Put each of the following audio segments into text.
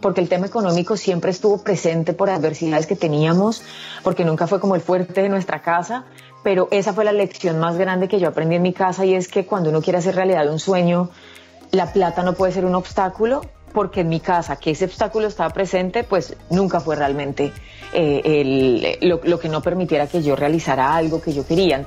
porque el tema económico siempre estuvo presente por adversidades que teníamos, porque nunca fue como el fuerte de nuestra casa, pero esa fue la lección más grande que yo aprendí en mi casa y es que cuando uno quiere hacer realidad un sueño, la plata no puede ser un obstáculo, porque en mi casa que ese obstáculo estaba presente, pues nunca fue realmente eh, lo, lo que no permitiera que yo realizara algo que yo quería.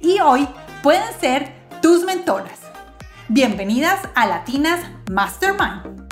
y hoy pueden ser tus mentoras. Bienvenidas a Latinas Mastermind.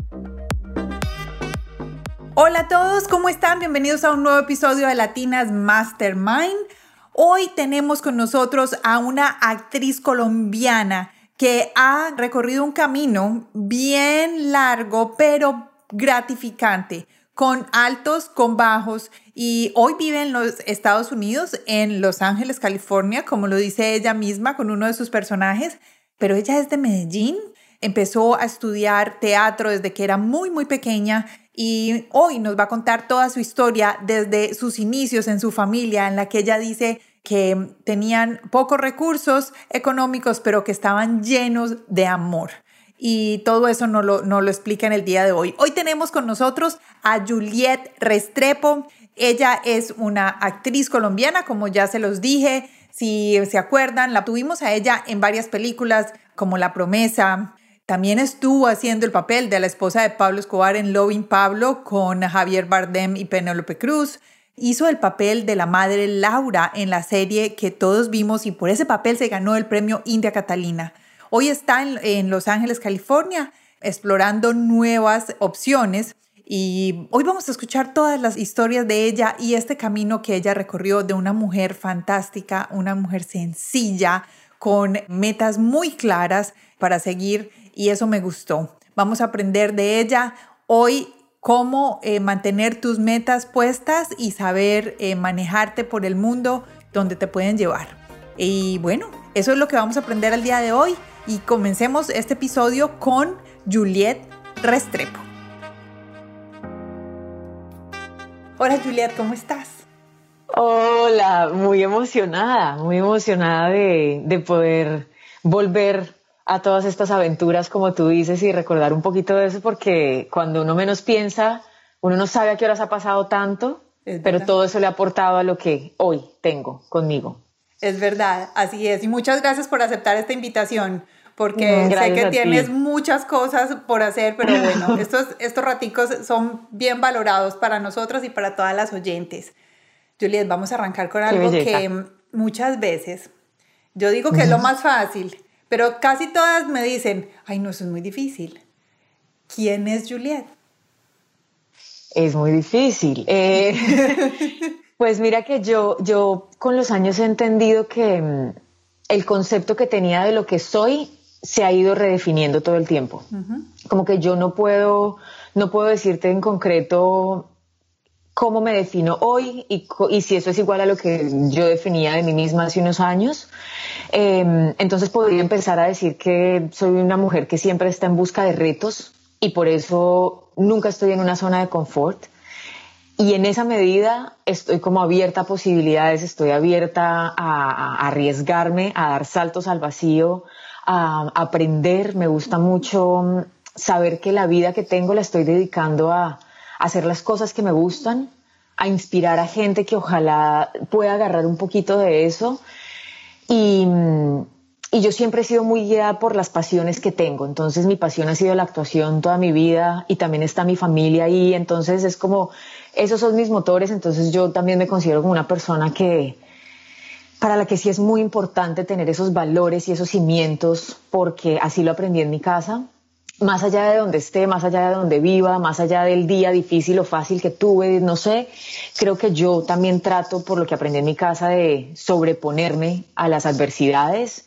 Hola a todos, ¿cómo están? Bienvenidos a un nuevo episodio de Latinas Mastermind. Hoy tenemos con nosotros a una actriz colombiana que ha recorrido un camino bien largo, pero gratificante, con altos, con bajos, y hoy vive en los Estados Unidos, en Los Ángeles, California, como lo dice ella misma con uno de sus personajes, pero ella es de Medellín, empezó a estudiar teatro desde que era muy, muy pequeña y hoy nos va a contar toda su historia desde sus inicios en su familia, en la que ella dice que tenían pocos recursos económicos, pero que estaban llenos de amor. Y todo eso no lo, no lo explica en el día de hoy. Hoy tenemos con nosotros a Juliet Restrepo. Ella es una actriz colombiana, como ya se los dije. Si se acuerdan, la tuvimos a ella en varias películas como La Promesa, también estuvo haciendo el papel de la esposa de Pablo Escobar en Loving Pablo con Javier Bardem y Penélope Cruz. Hizo el papel de la madre Laura en la serie que todos vimos y por ese papel se ganó el premio India Catalina. Hoy está en, Los Ángeles, California, explorando nuevas opciones y hoy vamos a escuchar todas las historias de ella y este camino que ella recorrió de una mujer fantástica, una mujer sencilla, con metas muy claras para seguir y eso me gustó. Vamos a aprender de ella hoy cómo eh, mantener tus metas puestas y saber eh, manejarte por el mundo donde te pueden llevar. Y bueno, eso es lo que vamos a aprender el día de hoy y comencemos este episodio con Juliet Restrepo. Hola Juliet, ¿cómo estás? Hola, muy emocionada, muy emocionada de, de poder volver a todas estas aventuras, como tú dices, y recordar un poquito de eso, porque cuando uno menos piensa, uno no sabe a qué horas ha pasado tanto, pero todo eso le ha aportado a lo que hoy tengo conmigo. Es verdad, así es. Y muchas gracias por aceptar esta invitación, porque sé que tienes muchas cosas por hacer, pero bueno, estos, estos raticos son bien valorados para nosotros y para todas las oyentes. Juliet, vamos a arrancar con algo que muchas veces yo digo que es lo más fácil, pero casi todas me dicen, ay, no, eso es muy difícil. ¿Quién es Juliet? Es muy difícil. Eh, pues mira que yo, yo con los años he entendido que mm, el concepto que tenía de lo que soy se ha ido redefiniendo todo el tiempo. Como que yo no puedo, no puedo decirte en concreto cómo me defino hoy y, y, si eso es igual a lo que yo definía de mí misma hace unos años. Em, entonces podría empezar a decir que soy una mujer que siempre está en busca de retos y por eso nunca estoy en una zona de confort. Y en esa medida estoy como abierta a posibilidades, estoy abierta a, arriesgarme, a dar saltos al vacío, a aprender. Me gusta mucho saber que la vida que tengo la estoy dedicando a, hacer las cosas que me gustan, a inspirar a gente que ojalá pueda agarrar un poquito de eso. Y, y, yo siempre he sido muy guiada por las pasiones que tengo. Entonces mi pasión ha sido la actuación toda mi vida y también está mi familia ahí. Entonces es como, esos son mis motores. Entonces yo también me considero como una persona que, para la que sí es muy importante tener esos valores y esos cimientos, porque así lo aprendí en mi casa más allá de donde esté, más allá de donde viva, más allá del día difícil o fácil que tuve, no sé, creo que yo también trato, por lo que aprendí en mi casa, de sobreponerme a las adversidades,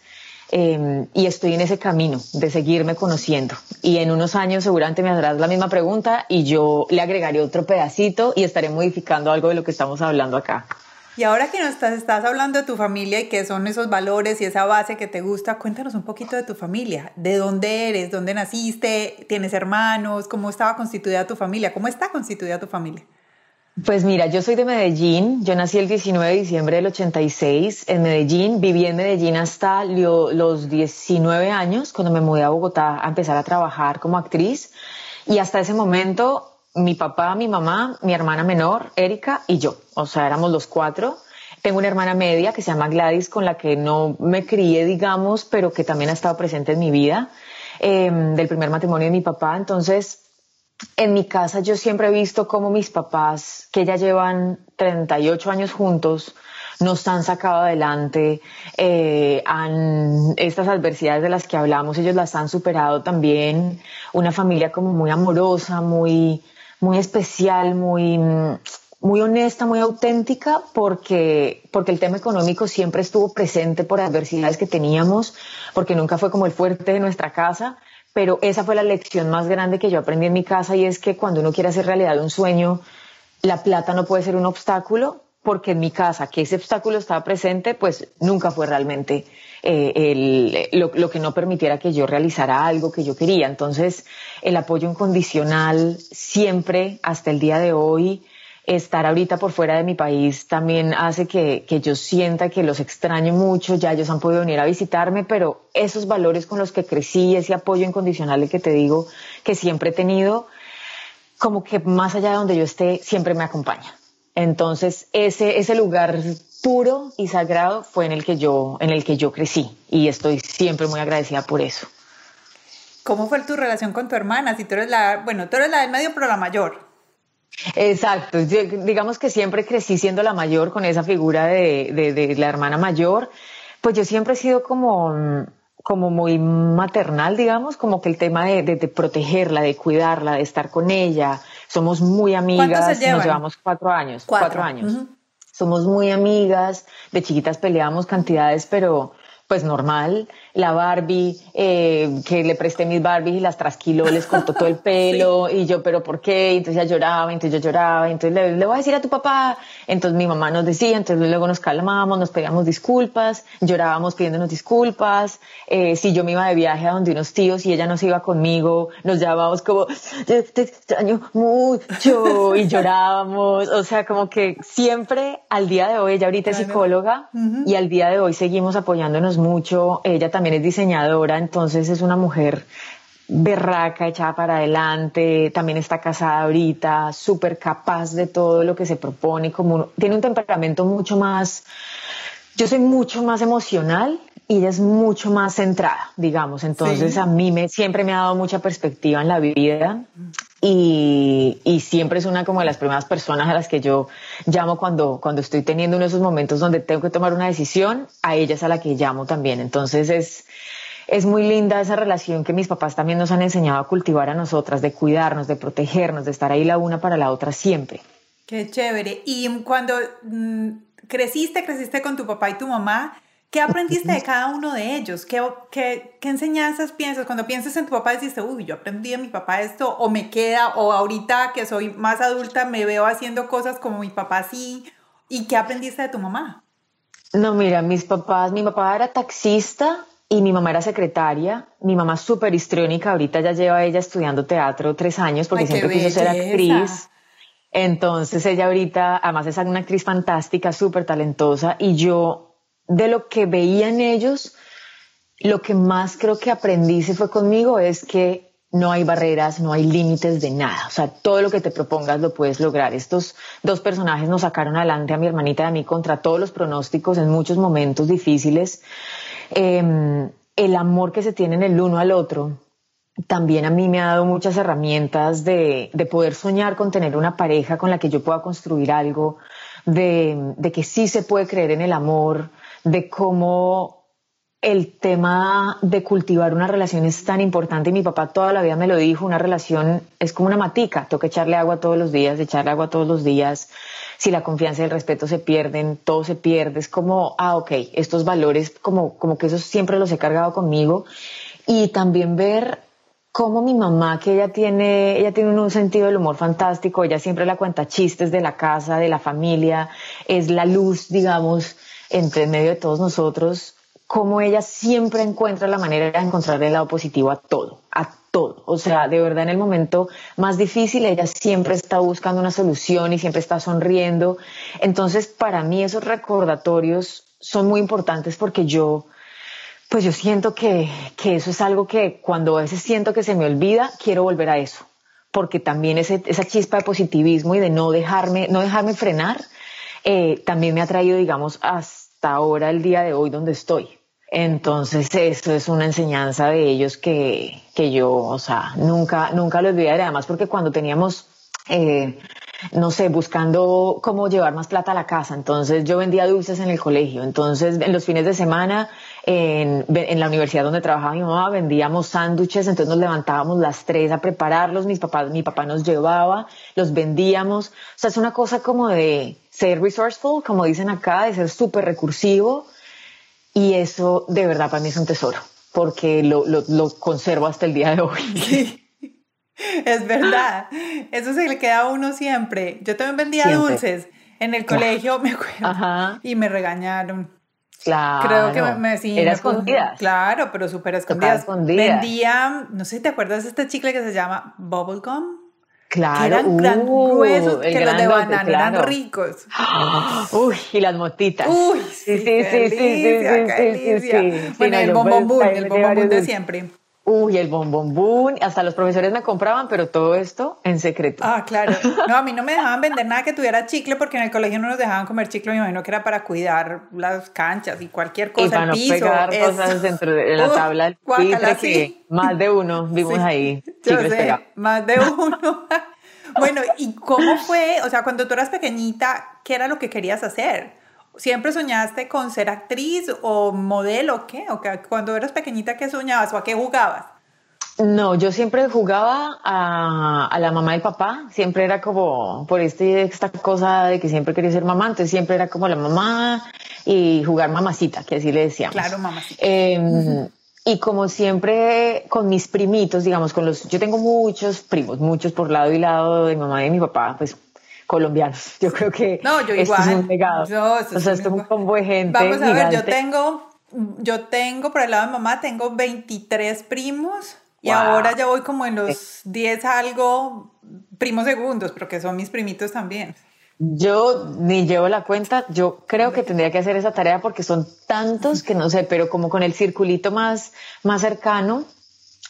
Em, y estoy en ese camino de seguirme conociendo. Y en unos años seguramente me harás la misma pregunta y yo le agregaré otro pedacito y estaré modificando algo de lo que estamos hablando acá. Y ahora que nos estás, estás hablando de tu familia y qué son esos valores y esa base que te gusta, cuéntanos un poquito de tu familia. ¿De dónde eres? ¿Dónde naciste? ¿Tienes hermanos? ¿Cómo estaba constituida tu familia? ¿Cómo está constituida tu familia? Pues mira, yo soy de Medellín, yo nací el 19 de diciembre del 86 en Medellín, viví en Medellín hasta los 19 años, cuando me mudé a Bogotá a empezar a trabajar como actriz y hasta ese momento mi papá, mi mamá, mi hermana menor, Erika y yo, o sea, éramos los cuatro. Tengo una hermana media que se llama Gladys, con la que no me crié, digamos, pero que también ha estado presente en mi vida, em, del primer matrimonio de mi papá. Entonces, en mi casa yo siempre he visto cómo mis papás, que ya llevan 38 años juntos, nos han sacado adelante, eh, han, estas adversidades de las que hablamos, ellos las han superado también, una familia como muy amorosa, muy, muy especial, muy, muy honesta, muy auténtica, porque, porque el tema económico siempre estuvo presente por adversidades que teníamos, porque nunca fue como el fuerte de nuestra casa, pero esa fue la lección más grande que yo aprendí en mi casa y es que cuando uno quiere hacer realidad un sueño, la plata no puede ser un obstáculo, porque en mi casa, que ese obstáculo estaba presente, pues nunca fue realmente eh, lo, lo, que no permitiera que yo realizara algo que yo quería. Entonces, el apoyo incondicional siempre, hasta el día de hoy, estar ahorita por fuera de mi país también hace que, que, yo sienta que los extraño mucho, ya ellos han podido venir a visitarme, pero esos valores con los que crecí, ese apoyo incondicional que te digo que siempre he tenido, como que más allá de donde yo esté, siempre me acompaña. Entonces, ese, ese lugar puro y sagrado fue en el que yo, en el que yo crecí y estoy siempre muy agradecida por eso. ¿Cómo fue tu relación con tu hermana? Si tú eres la, bueno, tú eres la del medio, pero la mayor. Exacto, digamos que siempre crecí siendo la mayor con esa figura de, la hermana mayor, pues yo siempre he sido como, como muy maternal, digamos, como que el tema de, protegerla, de cuidarla, de estar con ella, somos muy amigas, nos llevamos cuatro años, cuatro, años. Somos muy amigas, de chiquitas peleamos cantidades, pero pues normal, la Barbie, eh, que le presté mis Barbies y las trasquiló, les cortó todo el pelo, y yo, pero ¿por qué? entonces ella lloraba, entonces yo lloraba, entonces le, voy a decir a tu papá, entonces mi mamá nos decía, entonces luego nos calmamos, nos pedíamos disculpas, llorábamos pidiéndonos disculpas, eh, si yo me iba de viaje a donde unos tíos y ella no se iba conmigo, nos llamábamos como, te, extraño mucho, y llorábamos, o sea, como que siempre al día de hoy, ella ahorita es psicóloga, y al día de hoy seguimos apoyándonos mucho. Ella también es diseñadora, entonces es una mujer berraca, echada para adelante, también está casada ahorita, súper capaz de todo lo que se propone, como tiene un temperamento mucho más, yo soy mucho más emocional y ella es mucho más centrada, digamos, entonces a mí me, siempre me ha dado mucha perspectiva en la vida y, y, siempre es una como de las primeras personas a las que yo llamo cuando, cuando estoy teniendo uno de esos momentos donde tengo que tomar una decisión, a ella es a la que llamo también. Entonces es, es muy linda esa relación que mis papás también nos han enseñado a cultivar a nosotras, de cuidarnos, de protegernos, de estar ahí la una para la otra siempre. Qué chévere. Y cuando mm, creciste, creciste con tu papá y tu mamá, ¿Qué aprendiste de cada uno de ellos? ¿Qué, qué, qué enseñanzas piensas? Cuando piensas en tu papá, dices, uy, yo aprendí de mi papá esto, o me queda, o ahorita que soy más adulta me veo haciendo cosas como mi papá sí. ¿Y qué aprendiste de tu mamá? No, mira, mis papás, mi papá era taxista y mi mamá era secretaria. Mi mamá es súper histriónica, ahorita ya lleva ella estudiando teatro tres años porque siempre quiso ser actriz. Entonces ella ahorita, además es una actriz fantástica, súper talentosa y yo de lo que veía en ellos, lo que más creo que aprendí se fue conmigo es que no hay barreras, no hay límites de nada. O sea, todo lo que te propongas lo puedes lograr. Estos dos personajes nos sacaron adelante a mi hermanita y a mí contra todos los pronósticos en muchos momentos difíciles. Em, el amor que se tienen el uno al otro también a mí me ha dado muchas herramientas de, de poder soñar con tener una pareja con la que yo pueda construir algo, de, de que sí se puede creer en el amor, de cómo el tema de cultivar una relación es tan importante y mi papá toda la vida me lo dijo, una relación es como una matica, que echarle agua todos los días, echarle agua todos los días, si la confianza y el respeto se pierden, todo se pierde. Es como, ah, ok, estos valores, como, como que esos siempre los he cargado conmigo. Y también ver cómo mi mamá, que ella tiene, ella tiene un sentido del humor fantástico, ella siempre la cuenta chistes de la casa, de la familia, es la luz, digamos, entre medio de todos nosotros, cómo ella siempre encuentra la manera de encontrar el lado positivo a todo, a todo. O sea, de verdad en el momento más difícil ella siempre está buscando una solución y siempre está sonriendo. Entonces, para mí esos recordatorios son muy importantes porque yo, pues yo siento que, que eso es algo que cuando a veces siento que se me olvida, quiero volver a eso. Porque también ese, esa chispa de positivismo y de no dejarme, no dejarme frenar, eh, también me ha traído, digamos, hasta ahora, el día de hoy, donde estoy. Entonces, eso es una enseñanza de ellos que, que yo, o sea, nunca, nunca lo olvidaré. Además, porque cuando teníamos, eh, no sé, buscando cómo llevar más plata a la casa, entonces yo vendía dulces en el colegio. Entonces, en los fines de semana, en, en la universidad donde trabajaba mi mamá, vendíamos sándwiches, entonces nos levantábamos las tres a prepararlos. Mis papás, mi papá nos llevaba, los vendíamos. O sea, es una cosa como de ser resourceful, como dicen acá, de ser súper recursivo y eso de verdad para mí es un tesoro, porque lo, lo, conservo hasta el día de hoy. Es verdad, eso se le queda a uno siempre. Yo también vendía dulces en el colegio, me acuerdo, y me regañaron. Claro. Creo que me. Era escondidas. Claro, pero súper escondidas. Vendía, no sé si te acuerdas de este chicle que se llama Bubblegum. Claro, que eran gran uh, gruesos, que los de banana eran ricos. Uy, y las motitas. Uy, sí, sí, sí, sí, sí, sí, sí, sí, Bueno, el bombón el bombón de siempre. Uy, el bombombún, hasta los profesores me compraban, pero todo esto en secreto. Ah, claro. No, a mí no me dejaban vender nada que tuviera chicle porque en el colegio no nos dejaban comer chicle, me imagino que era para cuidar las canchas y cualquier cosa, y para no pegar cosas dentro de la tabla del pitre, que más de uno vimos ahí. Chicles sé, más de uno. bueno, ¿y cómo fue? O sea, cuando tú eras pequeñita, ¿qué era lo que querías hacer? ¿Siempre soñaste con ser actriz o modelo o qué? ¿O cuando eras pequeñita, qué soñabas o a qué jugabas? No, yo siempre jugaba a, la mamá y papá, siempre era como por este, esta cosa de que siempre quería ser mamá, entonces siempre era como la mamá y jugar mamacita, que así le decíamos. Claro, mamacita. Em, y como siempre con mis primitos, digamos, con los, yo tengo muchos primos, muchos por lado y lado de mi mamá y de mi papá, pues colombianos. Yo creo que no, yo igual. es un legado. o sea, es un combo de gente. Vamos a ver, yo tengo, yo tengo por el lado de mamá, tengo 23 primos y ahora ya voy como en los 10 algo primos segundos, pero que son mis primitos también. Yo ni llevo la cuenta, yo creo que tendría que hacer esa tarea porque son tantos que no sé, pero como con el circulito más, más cercano,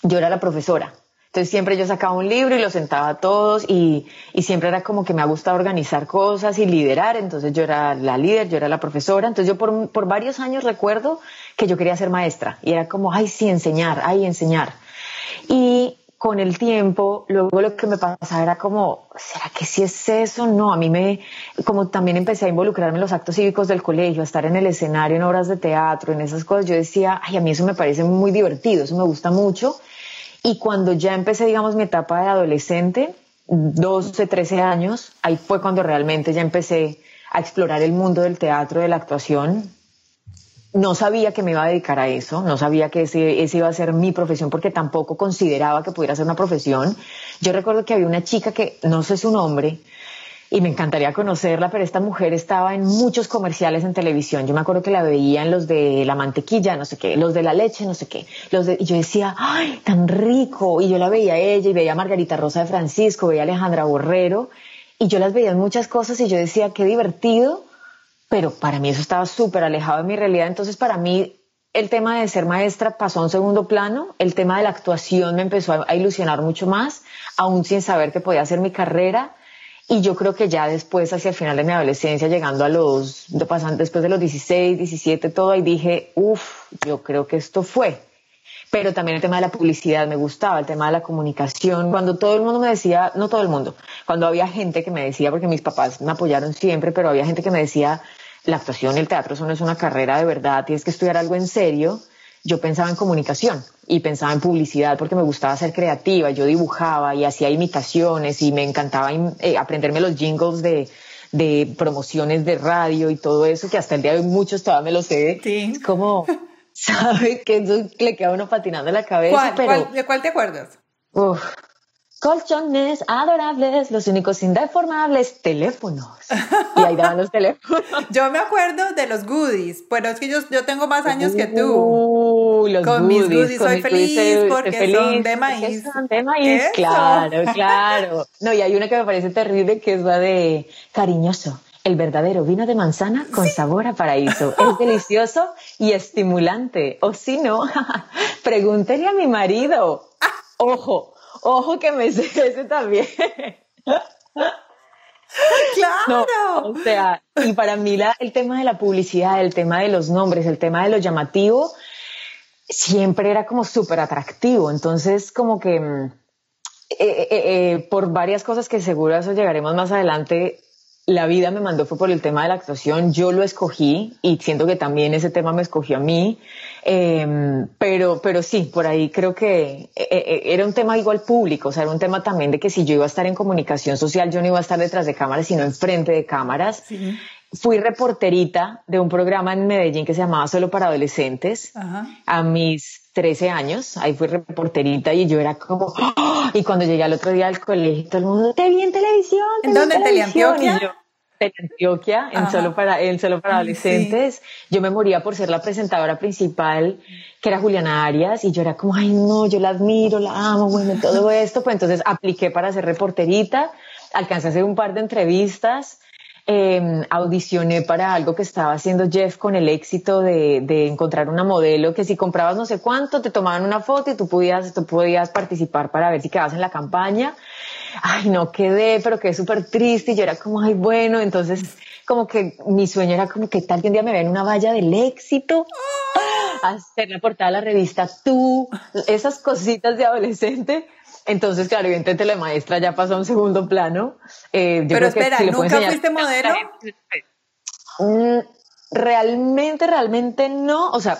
yo era la profesora. Entonces siempre yo sacaba un libro y lo sentaba a todos y, y, siempre era como que me ha gustado organizar cosas y liderar. Entonces yo era la líder, yo era la profesora. Entonces yo por, por varios años recuerdo que yo quería ser maestra y era como, ay, sí, enseñar, ay, enseñar. Y con el tiempo, luego lo que me pasaba era como, ¿será que sí es eso? No, a mí me, como también empecé a involucrarme en los actos cívicos del colegio, a estar en el escenario, en obras de teatro, en esas cosas, yo decía, ay, a mí eso me parece muy divertido, eso me gusta mucho y cuando ya empecé, digamos, mi etapa de adolescente, 12, 13 años, ahí fue cuando realmente ya empecé a explorar el mundo del teatro, de la actuación. No sabía que me iba a dedicar a eso, no sabía que ese, ese iba a ser mi profesión porque tampoco consideraba que pudiera ser una profesión. Yo recuerdo que había una chica que, no sé su nombre, y me encantaría conocerla, pero esta mujer estaba en muchos comerciales en televisión. Yo me acuerdo que la veía en los de la mantequilla, no sé qué, los de la leche, no sé qué. Los de, y yo decía, ¡ay, tan rico! Y yo la veía a ella y veía a Margarita Rosa de Francisco, veía a Alejandra Borrero, y yo las veía en muchas cosas y yo decía, qué divertido, pero para mí eso estaba súper alejado de mi realidad. Entonces, para mí, el tema de ser maestra pasó a un segundo plano, el tema de la actuación me empezó a ilusionar mucho más, aún sin saber que podía hacer mi carrera y yo creo que ya después, hacia el final de mi adolescencia, llegando a los, después de los 16, 17, todo, ahí dije, uff, yo creo que esto fue. Pero también el tema de la publicidad me gustaba, el tema de la comunicación. Cuando todo el mundo me decía, no todo el mundo, cuando había gente que me decía, porque mis papás me apoyaron siempre, pero había gente que me decía, la actuación y el teatro eso no es una carrera de verdad, tienes que estudiar algo en serio yo pensaba en comunicación y pensaba en publicidad porque me gustaba ser creativa, yo dibujaba y hacía imitaciones y me encantaba eh, aprenderme los jingles de, de promociones de radio y todo eso, que hasta el día de hoy muchos todavía me lo sé. Sí. Es como, ¿sabe? Que eso le queda uno patinando la cabeza. ¿Cuál, pero, cuál- ¿De cuál te acuerdas? uf, colchones adorables, los únicos indeformables, teléfonos. Y ahí daban los teléfonos. Yo me acuerdo de los goodies, pero es que yo, yo tengo más años que tú. Uy, los Con mis goodies, soy feliz goodies porque feliz son de maíz. son de maíz, Eso. claro, claro. No, y hay una que me parece terrible que es la de cariñoso. El verdadero vino de manzana con sabor a paraíso. Es delicioso y estimulante. O si no, pregúntele a mi marido. Ojo, ojo que me sé ese también. No, Claro. o sea, y para mí la, el tema de la publicidad, el tema de los nombres, el tema de lo llamativo, siempre era como súper atractivo. Entonces, como que mm, eh, eh, eh, por varias cosas que seguro eso llegaremos más adelante, la vida me mandó fue por el tema de la actuación. Yo lo escogí y siento que también ese tema me escogió a mí. Eh, pero, pero sí, por ahí creo que eh, eh, era un tema igual público, o sea, era un tema también de que si yo iba a estar en comunicación social, yo no iba a estar detrás de cámaras, sino enfrente de cámaras. Sí. Fui reporterita de un programa en Medellín que se llamaba Solo para Adolescentes Ajá. a mis 13 años, ahí fui reporterita y yo era como, ¡ah! y cuando llegué al otro día al colegio, todo el mundo, te vi en televisión. te ¿En dónde? ¿En televisión". Yo, Teleantioquia, en Ajá. solo para, en solo para adolescentes. Yo me moría por ser la presentadora principal, que era Juliana Arias, y yo era como, ay no, yo la admiro, la amo, bueno, todo esto. Pues entonces apliqué para ser reporterita, alcancé a hacer un par de entrevistas, eh, audicioné para algo que estaba haciendo Jeff con el éxito de, de encontrar una modelo que si comprabas no sé cuánto, te tomaban una foto y tú podías, tú podías participar para ver si quedabas en la campaña. Ay, no quedé, pero quedé súper triste y yo era como, ay, bueno, entonces como que mi sueño era como que tal que un día me vean en una valla del éxito, hacer la portada de la revista Tú, esas cositas de adolescente. Entonces, claro, evidentemente la maestra ya pasó a un segundo plano. Eh, yo Pero creo que espera, si ¿nunca enseñar- fuiste modelo? Mm, realmente, realmente no. O sea,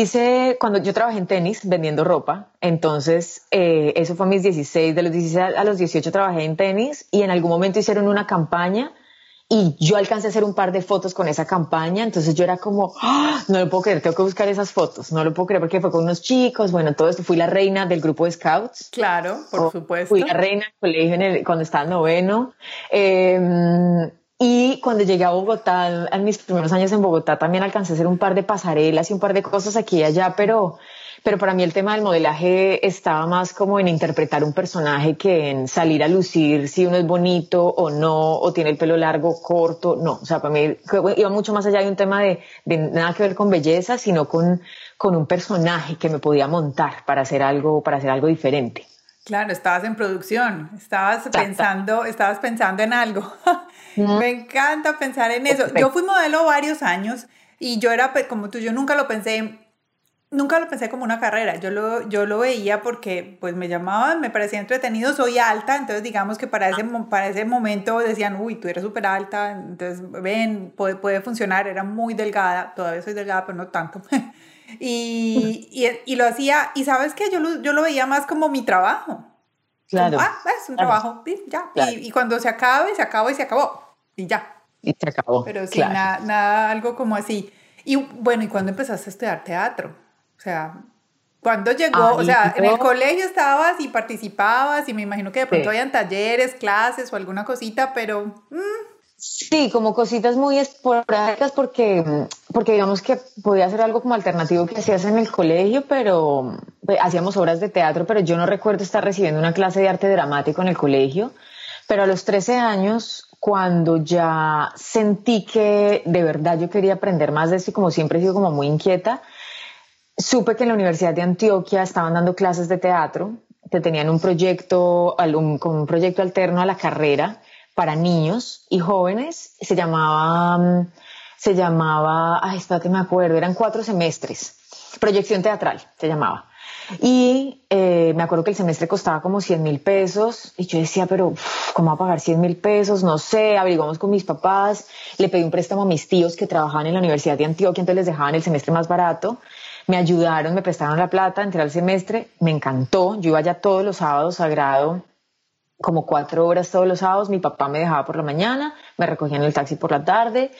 hice cuando yo trabajé en tenis vendiendo ropa. Entonces, eh, eso fue a mis 16. De los 16 a los 18 trabajé en tenis y en algún momento hicieron una campaña y yo alcancé a hacer un par de fotos con esa campaña. Entonces yo era como, "Ah, no lo puedo creer, tengo que buscar esas fotos. No lo puedo creer porque fue con unos chicos. Bueno, todo esto. Fui la reina del grupo de scouts. Claro, por O- supuesto. Fui la reina del colegio en el- cuando estaba en noveno. Eh, y cuando llegué a Bogotá, en mis primeros años en Bogotá, también alcancé a hacer un par de pasarelas y un par de cosas aquí y allá, pero, pero para mí el tema del modelaje estaba más como en interpretar un personaje que en salir a lucir si uno es bonito o no, o tiene el pelo largo o corto. No, o sea, para mí iba mucho más allá de un tema de, de nada que ver con belleza, sino con, con un personaje que me podía montar para hacer algo, para hacer algo diferente. Claro, estabas en producción, estabas pensando, estabas pensando en algo. Me encanta pensar en eso. Yo fui modelo varios años y yo era como tú, yo nunca lo pensé, nunca lo pensé como una carrera. Yo lo, yo lo veía porque pues me llamaban, me parecía entretenido, soy alta, entonces digamos que para ese, para ese momento decían, uy, tú eres súper alta, entonces ven, puede, puede funcionar, era muy delgada, todavía soy delgada, pero no tanto. Y, y, y lo hacía, y sabes que yo lo, yo lo veía más como mi trabajo. Claro. Como, ah, es un Claro. trabajo, ya. Claro. Y, y cuando se acabe, se acabó y se acabó. Y ya. Y se acabó. Pero sí, claro. nada, nada, algo como así. Y bueno, ¿y cuándo empezaste a estudiar teatro? O sea, ¿cuándo llegó? o sea, en el colegio estabas y participabas y me imagino que de pronto Sí. habían talleres, clases o alguna cosita, pero mm, Sí, como cositas muy esporádicas porque, porque digamos que podía hacer algo como alternativo que hacías en el colegio, pero eh, hacíamos obras de teatro, pero yo no recuerdo estar recibiendo una clase de arte dramático en el colegio. Pero a los 13 años, cuando ya sentí que de verdad yo quería aprender más de esto y como siempre he sido como muy inquieta, supe que en la Universidad de Antioquia estaban dando clases de teatro, que tenían un proyecto, un, un proyecto alterno a la carrera para niños y jóvenes. Se llamaba, mm, se llamaba, ay, espérate, me acuerdo, eran cuatro semestres. Proyección teatral se llamaba. Y eh, me acuerdo que el semestre costaba como 100 mil pesos y yo decía, pero ¿cómo va a pagar 100 mil pesos? No sé, averiguamos con mis papás, le pedí un préstamo a mis tíos que trabajaban en la Universidad de Antioquia, entonces les dejaban el semestre más barato. Me ayudaron, me prestaron la plata, entré al semestre, me encantó, yo iba ya todos los sábados sagrado como cuatro horas todos los sábados. Mi papá me dejaba por la mañana, me recogía en el taxi por la tarde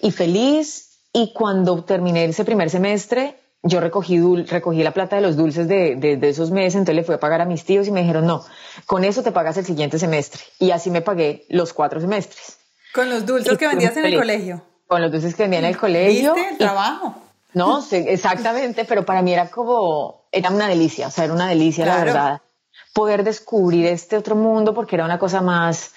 y feliz. Y cuando terminé ese primer semestre, yo recogí, recogí la plata de los dulces de, de, esos meses, entonces le fui a pagar a mis tíos y me dijeron, no, con eso te pagas el siguiente semestre. Y así me pagué los cuatro semestres. ¿Con los dulces que vendías en el colegio? Con los dulces que vendía en el colegio. ¿Viste el trabajo? No, sí, exactamente, pero para mí era como, era una delicia, o sea, era una delicia, la verdad, poder descubrir este otro mundo porque era una cosa más,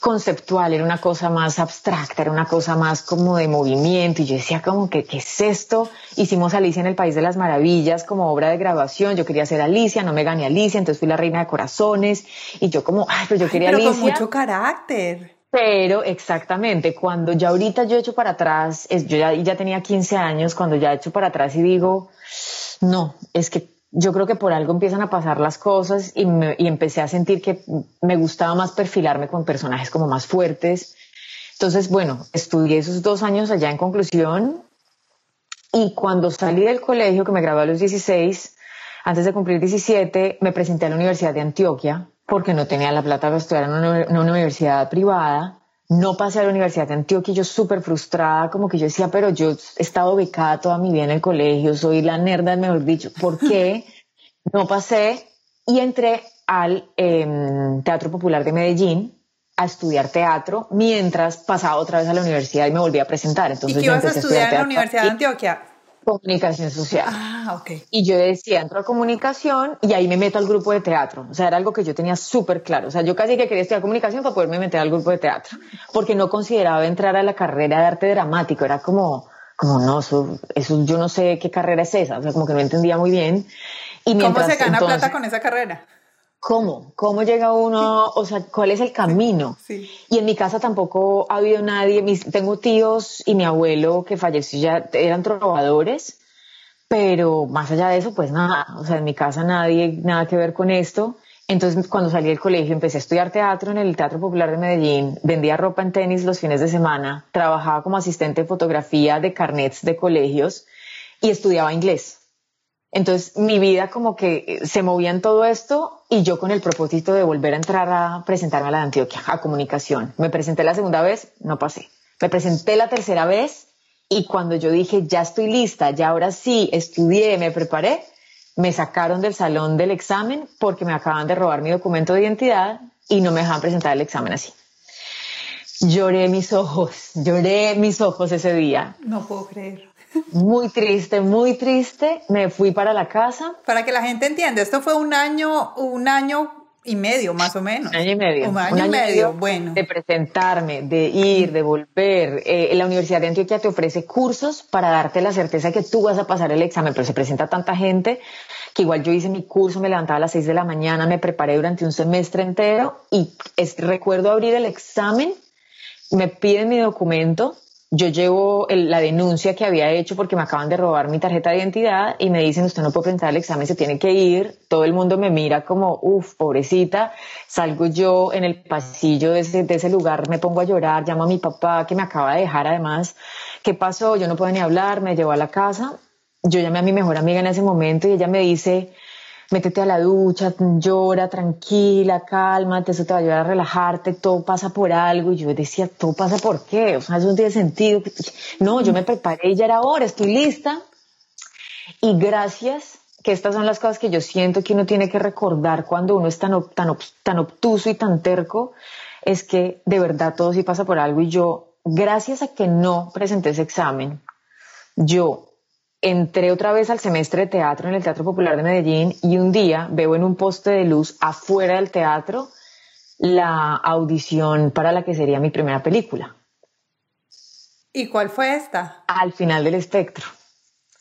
conceptual, era una cosa más abstracta, era una cosa más como de movimiento y yo decía como que, ¿qué es esto? Hicimos Alicia en el País de las Maravillas como obra de grabación, yo quería ser Alicia, no me gané Alicia, entonces fui la reina de corazones y yo como, ay, pero yo quería pero Alicia. con mucho carácter. Pero exactamente, cuando ya ahorita yo he hecho para atrás, yo ya, ya tenía 15 años, cuando ya he hecho para atrás y digo, no, es que yo creo que por algo empiezan a pasar las cosas y, empecé a sentir que me gustaba más perfilarme con personajes como más fuertes. Entonces, bueno, estudié esos dos años allá en conclusión y cuando salí del colegio, que me gradué a los 16, antes de cumplir 17, me presenté a la Universidad de Antioquia porque no tenía la plata para estudiar en una universidad privada no pasé a la Universidad de Antioquia y yo súper frustrada, como que yo decía, pero yo he estado becada toda mi vida en el colegio, soy la nerda, mejor dicho, ¿por qué no pasé? Y entré al em, Teatro Popular de Medellín a estudiar teatro mientras pasaba otra vez a la universidad y me volví a presentar. Entonces, ¿Y qué ibas a estudiar en la Universidad de Antioquia? Comunicación social. Ah, ok. Y yo decía, entro a comunicación y ahí me meto al grupo de teatro. O sea, era algo que yo tenía súper claro. O sea, yo casi que quería estudiar comunicación para poderme meter al grupo de teatro. Porque no consideraba entrar a la carrera de arte dramático. Era como, como no, eso, eso yo no sé qué carrera es esa. O sea, como que no entendía muy bien. Y ¿Cómo se gana plata con esa carrera? ¿Cómo? ¿Cómo llega uno? O sea, ¿cuál es el camino? Sí. Y en mi casa tampoco ha habido nadie. tengo tíos y mi abuelo que falleció ya eran trovadores, pero más allá de eso, pues nada. O sea, en mi casa nadie, nada que ver con esto. Entonces, cuando salí del colegio, empecé a estudiar teatro en el Teatro Popular de Medellín, vendía ropa en tenis los fines de semana, trabajaba como asistente de fotografía de carnets de colegios y estudiaba inglés. Entonces mi vida como que eh, se movía en todo esto y yo con el propósito de volver a entrar a presentarme a la de Antioquia, a comunicación. Me presenté la segunda vez, no pasé. Me presenté la tercera vez y cuando yo dije, ya estoy lista, ya ahora sí, estudié, me preparé, me sacaron del salón del examen porque me acaban de robar mi documento de identidad y no me dejaban presentar el examen así. Lloré mis ojos, lloré mis ojos ese día. No puedo creer. Muy triste, muy triste. Me fui para la casa. Para que la gente entienda, esto fue un año, un año y medio más o menos. Un año y medio. Un año, y medio, bueno. De presentarme, de ir, de volver. Eh, la Universidad de Antioquia te ofrece cursos para darte la certeza que tú vas a pasar el examen, pero se presenta tanta gente que igual yo hice mi curso, me levantaba a las 6 de la mañana, me preparé durante un semestre entero y es, recuerdo abrir el examen, me piden mi documento, yo llevo la denuncia que había hecho porque me acaban de robar mi tarjeta de identidad y me dicen, usted no puede presentar el examen, se tiene que ir. Todo el mundo me mira como, uff, pobrecita. Salgo yo en el pasillo de ese, de ese lugar, me pongo a llorar, llamo a mi papá que me acaba de dejar además. ¿Qué pasó? Yo no puedo ni hablar, me llevó a la casa. Yo llamé a mi mejor amiga en ese momento y ella me dice, métete a la ducha, llora, tranquila, cálmate, eso te va a ayudar a relajarte, todo pasa por algo. Y yo decía, todo pasa por qué, o sea, eso no tiene sentido. No, yo me preparé y ya era hora, estoy lista. Y gracias, que estas son las cosas que yo siento que uno tiene que recordar cuando uno es tan, tan, tan obtuso y tan terco, es que de verdad todo sí pasa por algo. Y yo, gracias a que no presenté ese examen, yo entré otra vez al semestre de teatro en el Teatro Popular de Medellín y un día veo en un poste de luz afuera del teatro la audición para la que sería mi primera película. ¿Y cuál fue esta? Al final del espectro.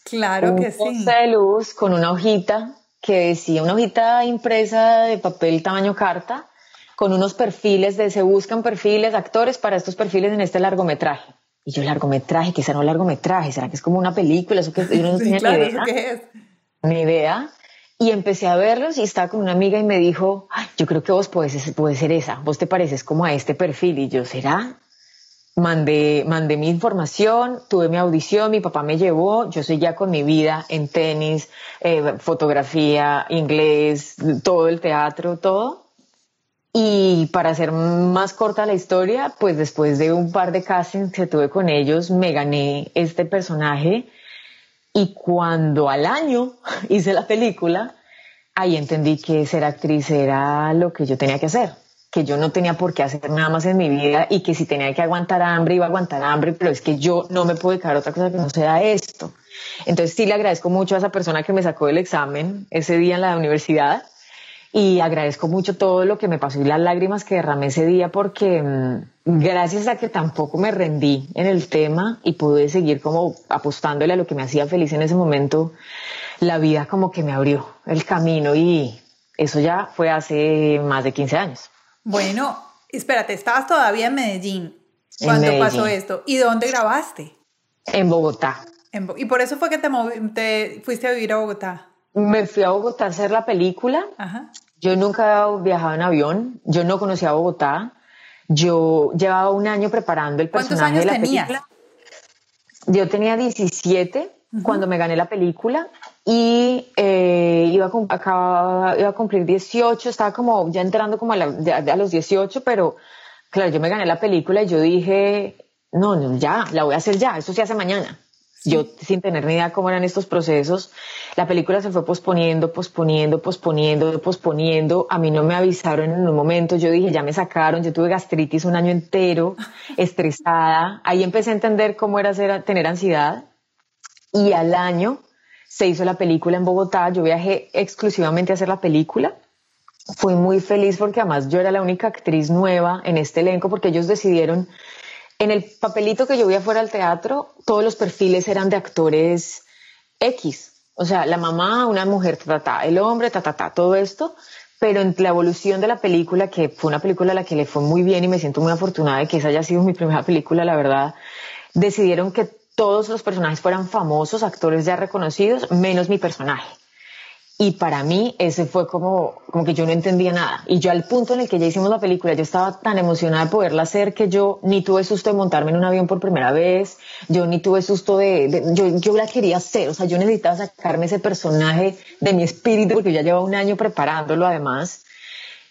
Claro que sí. Un poste de luz con una hojita que decía, una hojita impresa de papel tamaño carta, con unos perfiles de se buscan perfiles, actores para estos perfiles en este largometraje. Y yo, largometraje, que será un largometraje, será que es como una película, eso que yo no sí, claro, ¿eso qué es? Ni idea. Y empecé a verlos y estaba con una amiga y me dijo, Ay, yo creo que vos puedes, puede ser esa, vos te pareces como a este perfil. Y yo, ¿será? Mandé, mandé mi información, tuve mi audición, mi papá me llevó, yo soy ya con mi vida en tenis, eh, fotografía, inglés, todo el teatro, todo. Y para hacer más corta la historia, pues después de un par de castings que tuve con ellos, me gané este personaje. Y cuando al año hice la película, ahí entendí que ser actriz era lo que yo tenía que hacer, que yo no tenía por qué hacer nada más en mi vida y que si tenía que aguantar hambre, iba a aguantar hambre, pero es que yo no me puedo dedicar a otra cosa que no sea esto. Entonces sí le agradezco mucho a esa persona que me sacó del examen ese día en la universidad y agradezco mucho todo lo que me pasó y las lágrimas que derramé ese día porque mm, gracias a que tampoco me rendí en el tema y pude seguir como apostándole a lo que me hacía feliz en ese momento, la vida como que me abrió el camino y eso ya fue hace más de 15 años. Bueno, espérate, estabas todavía en Medellín cuando pasó esto. ¿Y dónde grabaste? En Bogotá. ¿Y por eso fue que te, te fuiste a vivir a Bogotá? Me fui a Bogotá a hacer la película. Yo nunca había viajado en avión, yo no conocía Bogotá. Yo llevaba un año preparando el personaje de la película. Yo tenía 17 cuando me gané la película y eh, iba, a, iba a cumplir 18, estaba como ya entrando como a, a, los 18, pero claro, yo me gané la película y yo dije, no, no, ya, la voy a hacer ya, eso se hace mañana. Yo sin tener ni idea cómo eran estos procesos, la película se fue posponiendo, posponiendo, posponiendo, posponiendo. A mí no me avisaron en un momento. Yo dije, ya me sacaron. Yo tuve gastritis un año entero, estresada. Ahí empecé a entender cómo era tener ansiedad. Y al año se hizo la película en Bogotá. Yo viajé exclusivamente a hacer la película. Fui muy feliz porque además yo era la única actriz nueva en este elenco porque ellos decidieron en el papelito que yo vi afuera al teatro, todos los perfiles eran de actores X. O sea, la mamá, una mujer, ta, ta, el hombre, ta, ta, ta, todo esto. Pero en la evolución de la película, que fue una película a la que le fue muy bien y me siento muy afortunada de que esa haya sido mi primera película, la verdad, decidieron que todos los personajes fueran famosos, actores ya reconocidos, menos mi personaje. Y para mí ese fue como, como que yo no entendía nada. Y yo al punto en el que ya hicimos la película, yo estaba tan emocionada de poderla hacer que yo ni tuve susto de montarme en un avión por primera vez, yo ni tuve susto de, yo, yo la quería hacer, o sea, yo necesitaba sacarme ese personaje de mi espíritu porque ya lleva un año preparándolo además.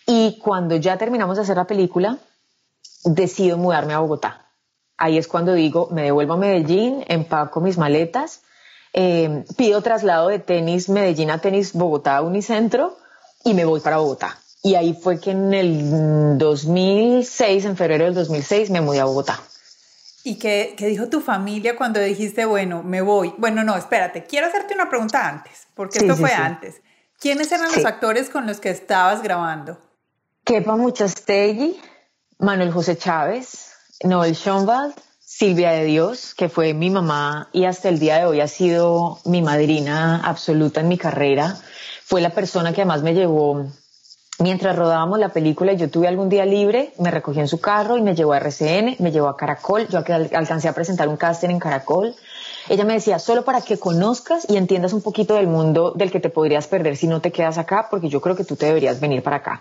Y cuando ya terminamos de hacer la película, decido mudarme a Bogotá. Ahí es cuando digo, me devuelvo a Medellín, empaco mis maletas eh, pido traslado de tenis Medellín a tenis Bogotá Unicentro y me voy para Bogotá. Y ahí fue que en el 2006, en febrero del 2006, me mudé a Bogotá. ¿Y qué, qué, dijo tu familia cuando dijiste, bueno, me voy? Bueno, no, espérate, quiero hacerte una pregunta antes, porque esto fue antes. ¿Quiénes eran los actores con los que estabas grabando? Kepa Muchastegui, Manuel José Chávez, Noel Schoenwald, Silvia de Dios, que fue mi mamá y hasta el día de hoy ha sido mi madrina absoluta en mi carrera. Fue la persona que además me llevó mientras rodábamos la película yo tuve algún día libre, me recogió en su carro y me llevó a RCN, me llevó a Caracol, yo alcancé a presentar un casting en Caracol. Ella me decía, solo para que conozcas y entiendas un poquito del mundo del que te podrías perder si no te quedas acá, porque yo creo que tú te deberías venir para acá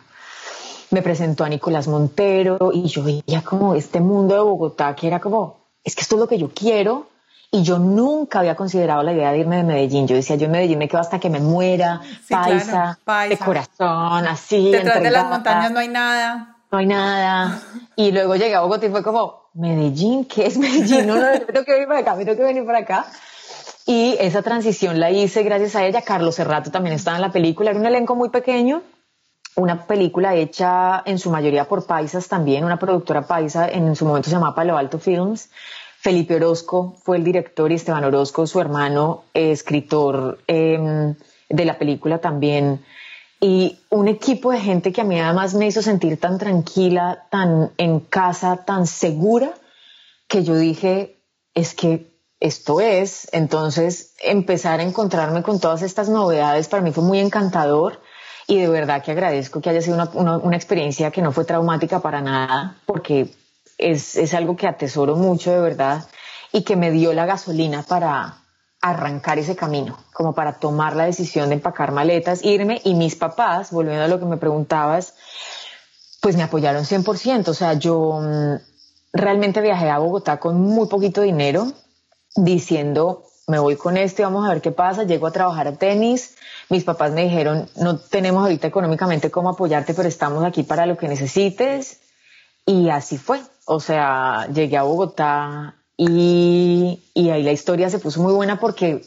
me presentó a Nicolás Montero y yo veía como este mundo de Bogotá que era como, es que esto es lo que yo quiero y yo nunca había considerado la idea de irme de Medellín. Yo decía, yo en Medellín me quedo hasta que me muera, paisa, de corazón, así. Detrás de las montañas no hay nada. No hay nada. Y luego llegué a Bogotá y fue como, Medellín, ¿qué es Medellín? No, no, no, tengo que venir para acá, me tengo que venir para acá. Y esa transición la hice gracias a ella. Carlos Serrato también estaba en la película. Era un elenco muy pequeño, una película hecha en su mayoría por paisas también, una productora paisa, en su momento se llamaba Palo Alto Films. Felipe Orozco fue el director y Esteban Orozco, su hermano, escritor em, de la película también. Y un equipo de gente que a mí además me hizo sentir tan tranquila, tan en casa, tan segura, que yo dije, es que esto es. Entonces, empezar a encontrarme con todas estas novedades para mí fue muy encantador y de verdad que agradezco que haya sido una, una, experiencia que no fue traumática para nada, porque es, es algo que atesoro mucho de verdad y que me dio la gasolina para arrancar ese camino, como para tomar la decisión de empacar maletas, irme y mis papás, volviendo a lo que me preguntabas, pues me apoyaron 100%, o sea, yo mm, realmente viajé a Bogotá con muy poquito dinero, diciendo me voy con este, vamos a ver qué pasa, llego a trabajar a tenis, mis papás me dijeron, no tenemos ahorita económicamente cómo apoyarte, pero estamos aquí para lo que necesites. Y así fue. O sea, llegué a Bogotá y, y ahí la historia se puso muy buena porque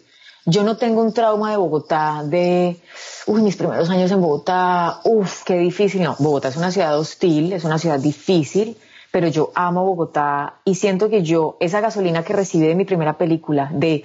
yo no tengo un trauma de Bogotá, de, uy, mis primeros años en Bogotá, uff, qué difícil. No, Bogotá es una ciudad hostil, es una ciudad difícil, pero yo amo Bogotá y siento que yo, esa gasolina que recibí de mi primera película, de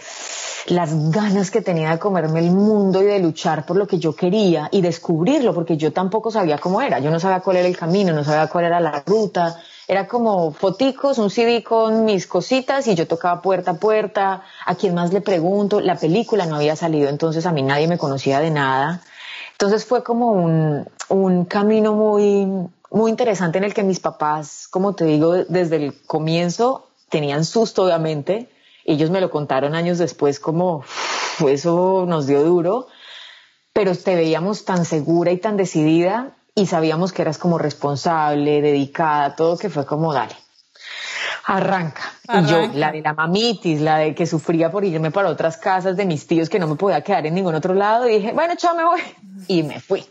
las ganas que tenía de comerme el mundo y de luchar por lo que yo quería y descubrirlo, porque yo tampoco sabía cómo era, yo no sabía cuál era el camino, no sabía cuál era la ruta, era como foticos, un CD con mis cositas y yo tocaba puerta a puerta, a quien más le pregunto, la película no había salido, entonces a mí nadie me conocía de nada. Entonces fue como un, un camino muy, muy interesante en el que mis papás, como te digo, desde el comienzo tenían susto, obviamente. Ellos me lo contaron años después como eso nos dio duro, pero te veíamos tan segura y tan decidida y sabíamos que eras como responsable, dedicada, todo que fue como dale. Arranca. Y yo, la de la mamitis, la de que sufría por irme para otras casas de mis tíos que no me podía quedar en ningún otro lado, dije, bueno, chao, me voy. Y me fui.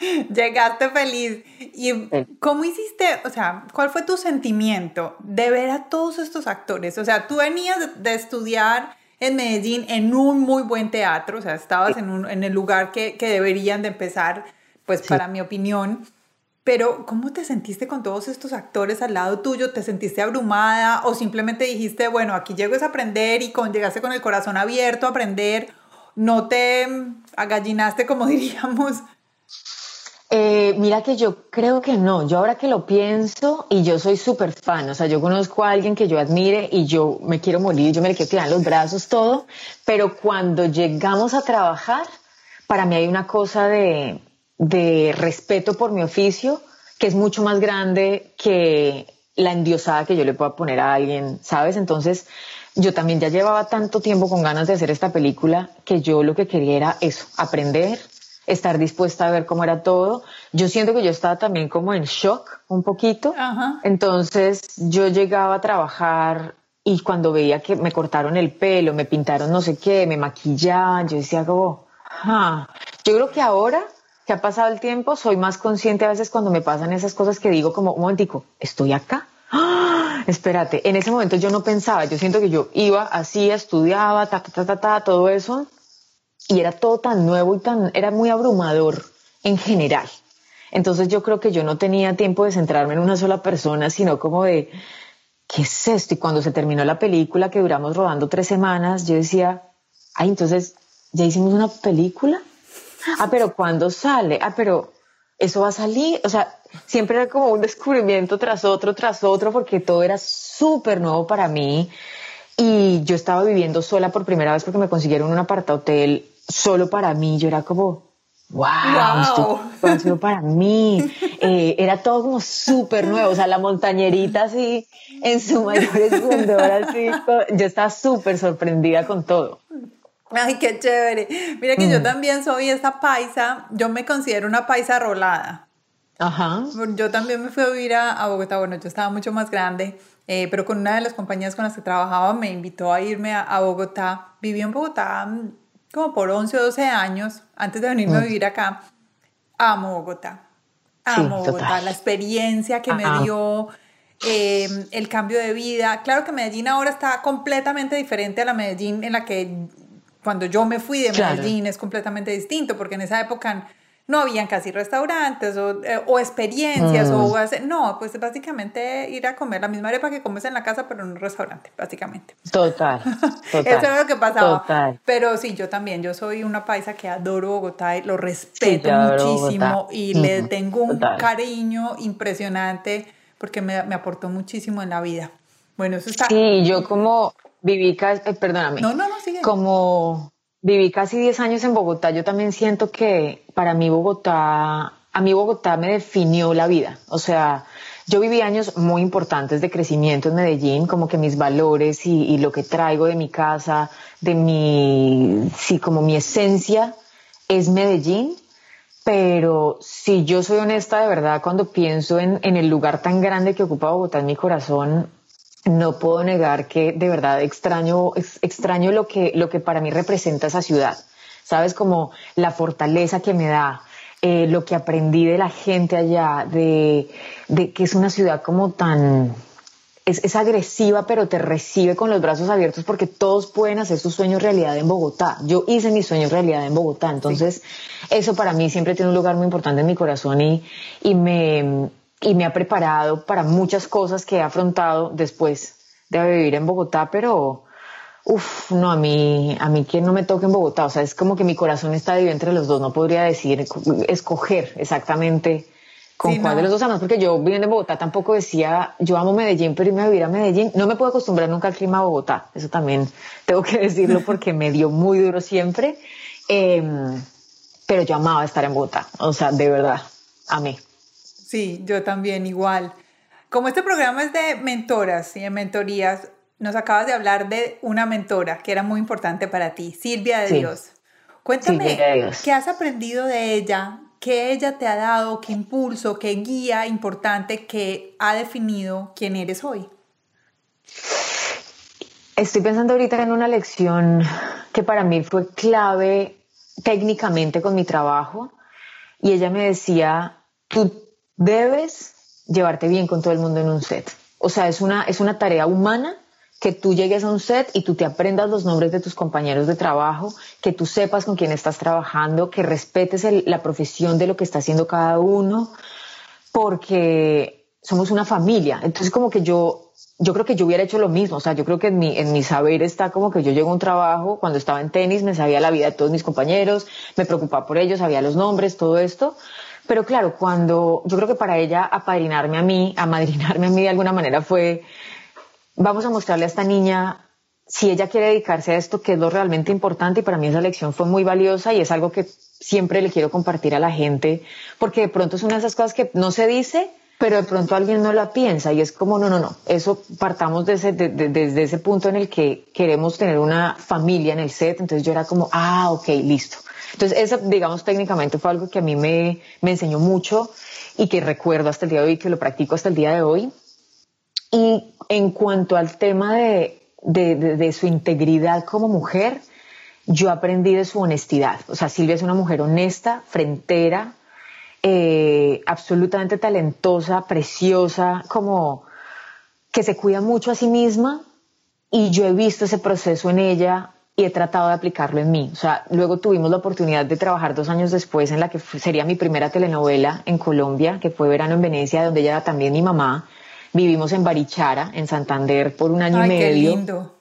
Llegaste feliz. ¿Y cómo hiciste, o sea, cuál fue tu sentimiento de ver a todos estos actores? O sea, tú venías de estudiar en Medellín en un muy buen teatro, o sea, estabas en, un, en el lugar que, que, deberían de empezar, pues para mi opinión. Pero, ¿cómo te sentiste con todos estos actores al lado tuyo? ¿Te sentiste abrumada o simplemente dijiste, bueno, aquí llego a aprender y con, llegaste con el corazón abierto a aprender? ¿No te agallinaste, como diríamos? Eh, mira que yo creo que no, yo ahora que lo pienso y yo soy súper fan, o sea, yo conozco a alguien que yo admire y yo me quiero morir, yo me le quiero tirar los brazos, todo, pero cuando llegamos a trabajar, para mí hay una cosa de, de respeto por mi oficio que es mucho más grande que la endiosada que yo le pueda poner a alguien, ¿sabes? Entonces, yo también ya llevaba tanto tiempo con ganas de hacer esta película que yo lo que quería era eso, aprender, estar dispuesta a ver cómo era todo. Yo siento que yo estaba también como en shock un poquito. Entonces yo llegaba a trabajar y cuando veía que me cortaron el pelo, me pintaron no sé qué, me maquillaban, yo decía como, ah, yo creo que ahora que ha pasado el tiempo soy más consciente a veces cuando me pasan esas cosas que digo como, un momentico, estoy acá. ¡Ah! Espérate, en ese momento yo no pensaba, yo siento que yo iba, hacía, estudiaba, ta, ta, ta, ta, ta, todo eso, y era todo tan nuevo y tan, era muy abrumador en general. Entonces yo creo que yo no tenía tiempo de centrarme en una sola persona, sino como de, ¿qué es esto? Y cuando se terminó la película, que duramos rodando tres semanas, yo decía, ay, entonces, ¿ya hicimos una película? Ah, pero ¿cuándo sale? Ah, pero eso va a salir. O sea, siempre era como un descubrimiento tras otro, tras otro, porque todo era súper nuevo para mí. Y yo estaba viviendo sola por primera vez porque me consiguieron un aparta hotel solo para mí. Yo era como, wow, esto para mí. Eh, era todo como súper nuevo. O sea, la montañerita así en su mayor esplendor, así. Yo estaba súper sorprendida con todo. Ay, qué chévere. Mira que yo mm. también soy esta paisa. Yo me considero una paisa rolada. Ajá. Yo también me fui a vivir a Bogotá. Bueno, yo estaba mucho más grande eh, pero con una de las compañías con las que trabajaba me invitó a irme a, Bogotá. Viví en Bogotá mm, como por 11 o 12 años antes de venirme a vivir acá. Amo Bogotá. Amo Bogotá. La experiencia que me dio, em, el cambio de vida. Claro que Medellín ahora está completamente diferente a la Medellín en la que cuando yo me fui de Medellín es completamente distinto, porque en esa época no habían casi restaurantes o, eh, o experiencias o mm. hacer, no, pues básicamente ir a comer la misma arepa que comes en la casa, pero en un restaurante, básicamente. Total. total Eso era lo que pasaba. Total. Pero sí, yo también, yo soy una paisa que adoro Bogotá y lo respeto muchísimo y le tengo un cariño impresionante porque me, me, aportó muchísimo en la vida. Bueno, eso está. Sí, yo como viví, eh, perdóname. No, no, no, sigue. Como Viví casi 10 años en Bogotá. Yo también siento que para mí Bogotá, a mí Bogotá me definió la vida. O sea, yo viví años muy importantes de crecimiento en Medellín, como que mis valores y, lo que traigo de mi casa, de mi, sí, como mi esencia es Medellín. Pero si yo soy honesta de verdad, cuando pienso en, en el lugar tan grande que ocupa Bogotá en mi corazón, no puedo negar que de verdad extraño, extraño lo que, lo que para mí representa esa ciudad. ¿Sabes? Como la fortaleza que me da, eh, lo que aprendí de la gente allá, de, de que es una ciudad como tan, es, agresiva, pero te recibe con los brazos abiertos porque todos pueden hacer sus sueños realidad en Bogotá. Yo hice mis sueños realidad en Bogotá, entonces eso para mí siempre tiene un lugar muy importante en mi corazón y, y, me, y me ha preparado para muchas cosas que he afrontado después de vivir en Bogotá, pero uff, no, a mí, a mí que no me toque en Bogotá, o sea, es como que mi corazón está dividido entre los dos, no podría decir, escoger exactamente con cuál de los dos amas, porque yo viviendo en Bogotá tampoco decía, yo amo Medellín, pero irme a vivir a Medellín, no me puedo acostumbrar nunca al clima de Bogotá, eso también tengo que decirlo porque me dio muy duro siempre, em, pero yo amaba estar en Bogotá, o sea, de verdad, amé. Sí, yo también igual. Como este programa es de mentoras y de mentorías, nos acabas de hablar de una mentora que era muy importante para ti, Silvia de Dios. Cuéntame, ¿qué has aprendido de ella? ¿Qué ella te ha dado? ¿Qué impulso, qué guía importante que ha definido quién eres hoy? Estoy pensando ahorita en una lección que para mí fue clave técnicamente con mi trabajo y ella me decía, tú debes llevarte bien con todo el mundo en un set. O sea, es una, es una tarea humana que tú llegues a un set y tú te aprendas los nombres de tus compañeros de trabajo, que tú sepas con quién estás trabajando, que respetes la profesión de lo que está haciendo cada uno, porque somos una familia. Entonces como que yo, yo creo que yo hubiera hecho lo mismo, o sea, yo creo que en mi, en mi saber está como que yo llego a un trabajo, cuando estaba en tenis me sabía la vida de todos mis compañeros, me preocupaba por ellos, sabía los nombres, todo esto. Pero claro, cuando yo creo que para ella apadrinarme a mí, amadrinarme a mí de alguna manera fue vamos a mostrarle a esta niña si ella quiere dedicarse a esto, que es lo realmente importante y para mí esa lección fue muy valiosa y es algo que siempre le quiero compartir a la gente, porque de pronto es una de esas cosas que no se dice, pero de pronto alguien no la piensa y es como, no, no, no, eso partamos desde, desde ese punto en el que queremos tener una familia en el set, entonces yo era como, ah, ok, listo. Entonces eso, digamos, técnicamente fue algo que a mí me, me enseñó mucho y que recuerdo hasta el día de hoy, que lo practico hasta el día de hoy. Y en cuanto al tema de, de, su integridad como mujer, yo aprendí de su honestidad. O sea, Silvia es una mujer honesta, frentera, eh, absolutamente talentosa, preciosa, como que se cuida mucho a sí misma y yo he visto ese proceso en ella y he tratado de aplicarlo en mí. O sea, luego tuvimos la oportunidad de trabajar dos años después en la que sería mi primera telenovela en Colombia, que fue Verano en Venecia, donde ella era también mi mamá. Vivimos en Barichara, en Santander, por un año y medio. Qué lindo.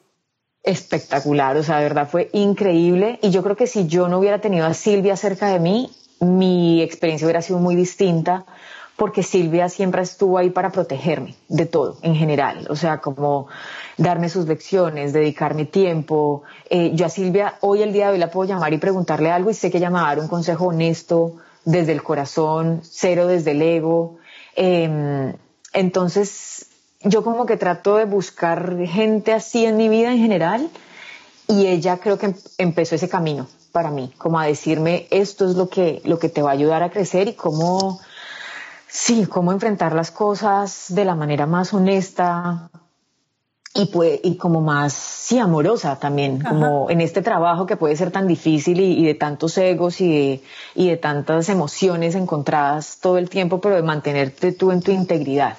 Espectacular, o sea, de verdad fue increíble. Y yo creo que si yo no hubiera tenido a Silvia cerca de mí, mi experiencia hubiera sido muy distinta, porque Silvia siempre estuvo ahí para protegerme de todo, en general. O sea, como darme sus lecciones, dedicarme tiempo. Eh, yo a Silvia hoy, el día de hoy, la puedo llamar y preguntarle algo y sé que ella me va a dar un consejo honesto, desde el corazón, cero desde el ego. Eh, entonces, yo como que trato de buscar gente así en mi vida en general y ella creo que em-, empezó ese camino para mí, como a decirme esto es lo que, lo que te va a ayudar a crecer y cómo, sí, cómo enfrentar las cosas de la manera más honesta y, puede, y como más, sí, amorosa también, como en este trabajo que puede ser tan difícil y, de tantos egos y de, y de tantas emociones encontradas todo el tiempo, pero de mantenerte tú en tu integridad.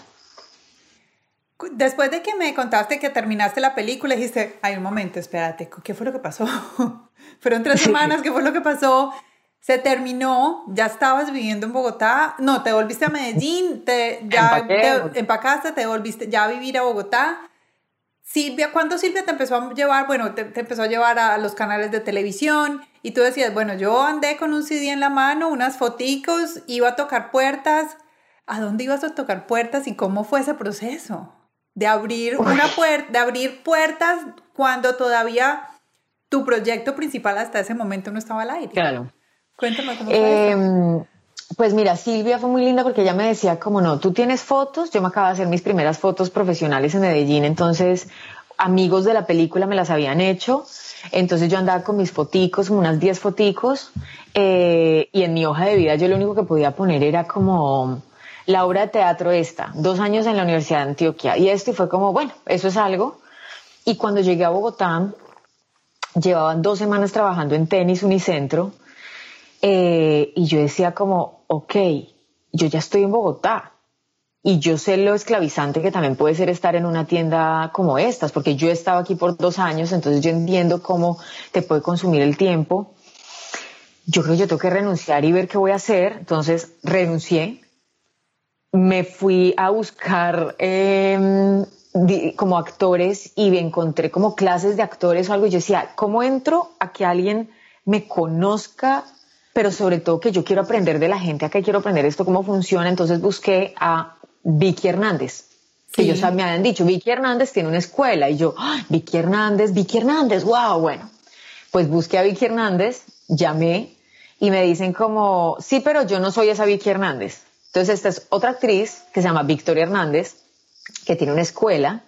Después de que me contaste que terminaste la película, dijiste, ay, un momento, espérate, ¿qué fue lo que pasó? Fueron tres semanas, ¿qué fue lo que pasó? Se terminó, ya estabas viviendo en Bogotá, no, te volviste a Medellín, te, ya te, empacaste, te volviste ya a vivir a Bogotá. Silvia, ¿cuándo Silvia te empezó a llevar? Bueno, te, te, empezó a llevar a los canales de televisión y tú decías, bueno, yo andé con un CD en la mano, unas foticos, iba a tocar puertas. ¿A dónde ibas a tocar puertas y cómo fue ese proceso? de abrir una puerta, de abrir puertas cuando todavía tu proyecto principal hasta ese momento no estaba al aire. Claro. Cuéntame cómo em, Pues mira, Silvia fue muy linda porque ella me decía, como no, tú tienes fotos, yo me acabo de hacer mis primeras fotos profesionales en Medellín, entonces amigos de la película me las habían hecho, entonces yo andaba con mis foticos, unas 10 foticos, eh, y en mi hoja de vida yo lo único que podía poner era como la obra de teatro esta, dos años en la Universidad de Antioquia y esto y fue como, bueno, eso es algo. Y cuando llegué a Bogotá, llevaban dos semanas trabajando en tenis unicentro eh, y yo decía como, ok, yo ya estoy en Bogotá y yo sé lo esclavizante que también puede ser estar en una tienda como estas, porque yo he estado aquí por dos años, entonces yo entiendo cómo te puede consumir el tiempo. Yo creo que yo tengo que renunciar y ver qué voy a hacer, entonces renuncié. Me fui a buscar em, como actores y encontré como clases de actores o algo. Y yo decía, ¿cómo entro a que alguien me conozca pero sobre todo que yo quiero aprender de la gente, a que quiero aprender esto, cómo funciona. Entonces busqué a Vicky Hernández, que ellos me habían dicho, Vicky Hernández tiene una escuela. Y yo, Vicky Hernández, Vicky Hernández, wow, bueno. Pues busqué a Vicky Hernández, llamé y me dicen como, sí, pero yo no soy esa Vicky Hernández. Entonces esta es otra actriz que se llama Victoria Hernández, que tiene una escuela.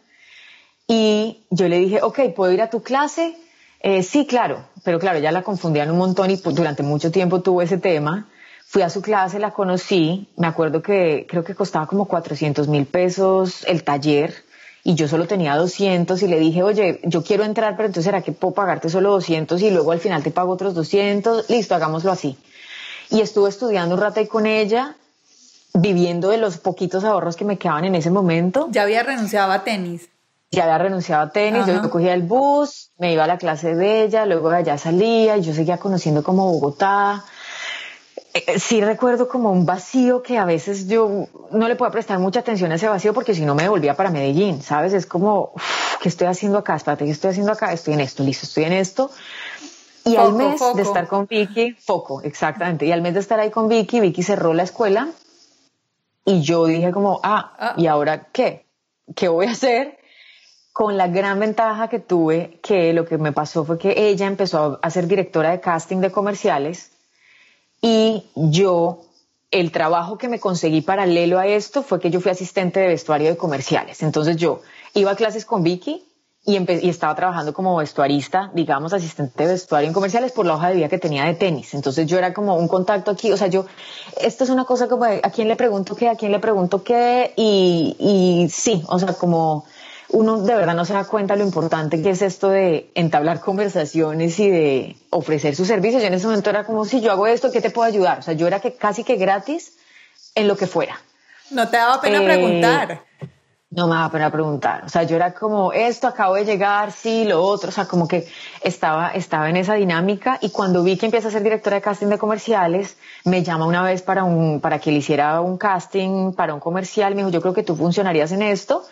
Y yo le dije, ok, ¿puedo ir a tu clase? Eh, sí, claro, pero claro, ya la confundían un montón y pues, durante mucho tiempo tuvo ese tema. Fui a su clase, la conocí, me acuerdo que creo que costaba como 400 mil pesos el taller y yo solo tenía 200 y le dije, oye, yo quiero entrar, pero entonces ¿será que puedo pagarte solo 200 y luego al final te pago otros 200? Listo, hagámoslo así. Y estuve estudiando un rato ahí con ella, viviendo de los poquitos ahorros que me quedaban en ese momento. Ya había renunciado a tenis ya había renunciado a tenis, yo cogía el bus, me iba a la clase de ella, luego de allá salía y yo seguía conociendo como Bogotá. Eh, eh, sí recuerdo como un vacío que a veces yo no le puedo prestar mucha atención a ese vacío porque si no me volvía para Medellín, ¿sabes? Es como, ¿qué estoy haciendo acá? Espérate, ¿qué estoy haciendo acá? Estoy en esto, listo, estoy en esto. Y al mes de estar con Vicky, foco, exactamente. Y al mes de estar ahí con Vicky, Vicky cerró la escuela y yo dije como, ah, ah. ¿y ahora qué? ¿Qué voy a hacer? Con la gran ventaja que tuve, que lo que me pasó fue que ella empezó a ser directora de casting de comerciales y yo, el trabajo que me conseguí paralelo a esto fue que yo fui asistente de vestuario de comerciales. Entonces yo iba a clases con Vicky y, estaba trabajando como vestuarista, digamos, asistente de vestuario en comerciales por la hoja de vida que tenía de tenis. Entonces yo era como un contacto aquí, o sea, yo, esto es una cosa como a quién le pregunto qué, a quién le pregunto qué, y, y sí, o sea, como uno de verdad no se da cuenta lo importante que es esto de entablar conversaciones y de ofrecer sus servicios. Yo en ese momento era como, si yo hago esto, ¿qué te puedo ayudar? O sea, yo era que casi que gratis en lo que fuera. No te daba pena eh, preguntar. No me daba pena preguntar. O sea, yo era como, esto acabo de llegar, sí, lo otro. O sea, como que estaba, estaba en esa dinámica. Y cuando vi que empieza a ser directora de casting de comerciales, me llama una vez para, un, para que le hiciera un casting para un comercial. Me dijo, yo creo que tú funcionarías en esto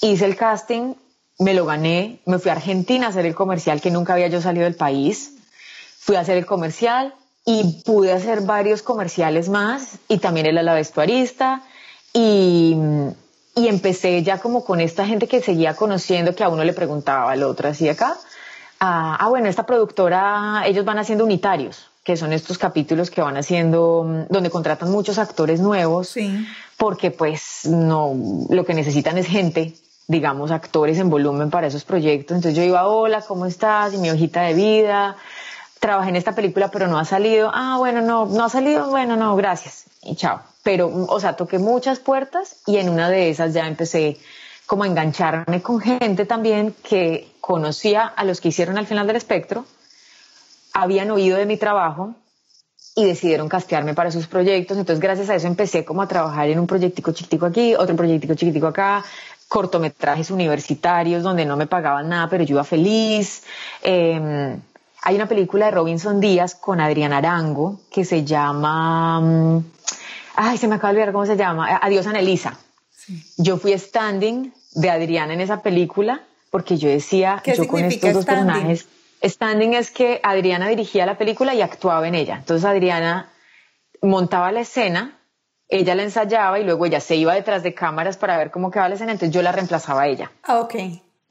hice el casting, me lo gané, me fui a Argentina a hacer el comercial que nunca había yo salido del país, fui a hacer el comercial y pude hacer varios comerciales más y también era la vestuarista y, y empecé ya como con esta gente que seguía conociendo que a uno le preguntaba al otro así acá, ah, ah bueno, esta productora, ellos van haciendo unitarios, que son estos capítulos que van haciendo, donde contratan muchos actores nuevos, sí. porque pues no, lo que necesitan es gente digamos, actores en volumen para esos proyectos. Entonces yo iba, hola, ¿cómo estás? Y mi hojita de vida. Trabajé en esta película, pero no ha salido. Ah, bueno, no, no ha salido. Bueno, no, gracias. Y chao. Pero, o sea, toqué muchas puertas y en una de esas ya empecé como a engancharme con gente también que conocía a los que hicieron al final del espectro, habían oído de mi trabajo y decidieron castearme para sus proyectos. Entonces, gracias a eso empecé como a trabajar en un proyectico chiquitico aquí, otro proyectico chiquitico acá, cortometrajes universitarios donde no me pagaban nada, pero yo iba feliz. Em, hay una película de Robinson Díaz con Adriana Arango que se llama, mm, ay, se me acaba de olvidar cómo se llama, Adiós Anelisa. Yo fui standing de Adriana en esa película porque yo decía, yo con estos dos personajes, standing es que Adriana dirigía la película y actuaba en ella. Entonces Adriana montaba la escena ella la ensayaba y luego ella se iba detrás de cámaras para ver cómo quedaba la escena, entonces yo la reemplazaba a ella. Ah, ok.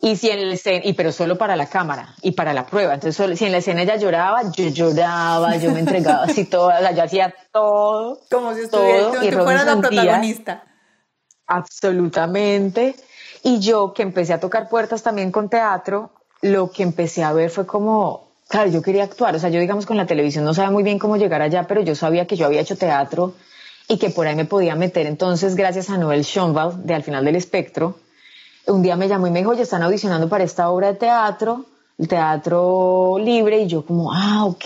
Y si en el escena, y pero solo para la cámara y para la prueba. Entonces, si en la escena ella lloraba, yo lloraba, yo me entregaba así todo, yo hacía todo. Como si estuviera, y fuera la protagonista. absolutamente. Y yo que empecé a tocar puertas también con teatro, lo que empecé a ver fue como, claro, yo quería actuar. O sea, yo digamos con la televisión no sabía muy bien cómo llegar allá, pero yo sabía que yo había hecho teatro y que por ahí me podía meter. Entonces, gracias a Noel Schonwald de Al final del espectro, un día me llamó y me dijo, ya están audicionando para esta obra de teatro, el teatro libre, y yo como, ah, ok,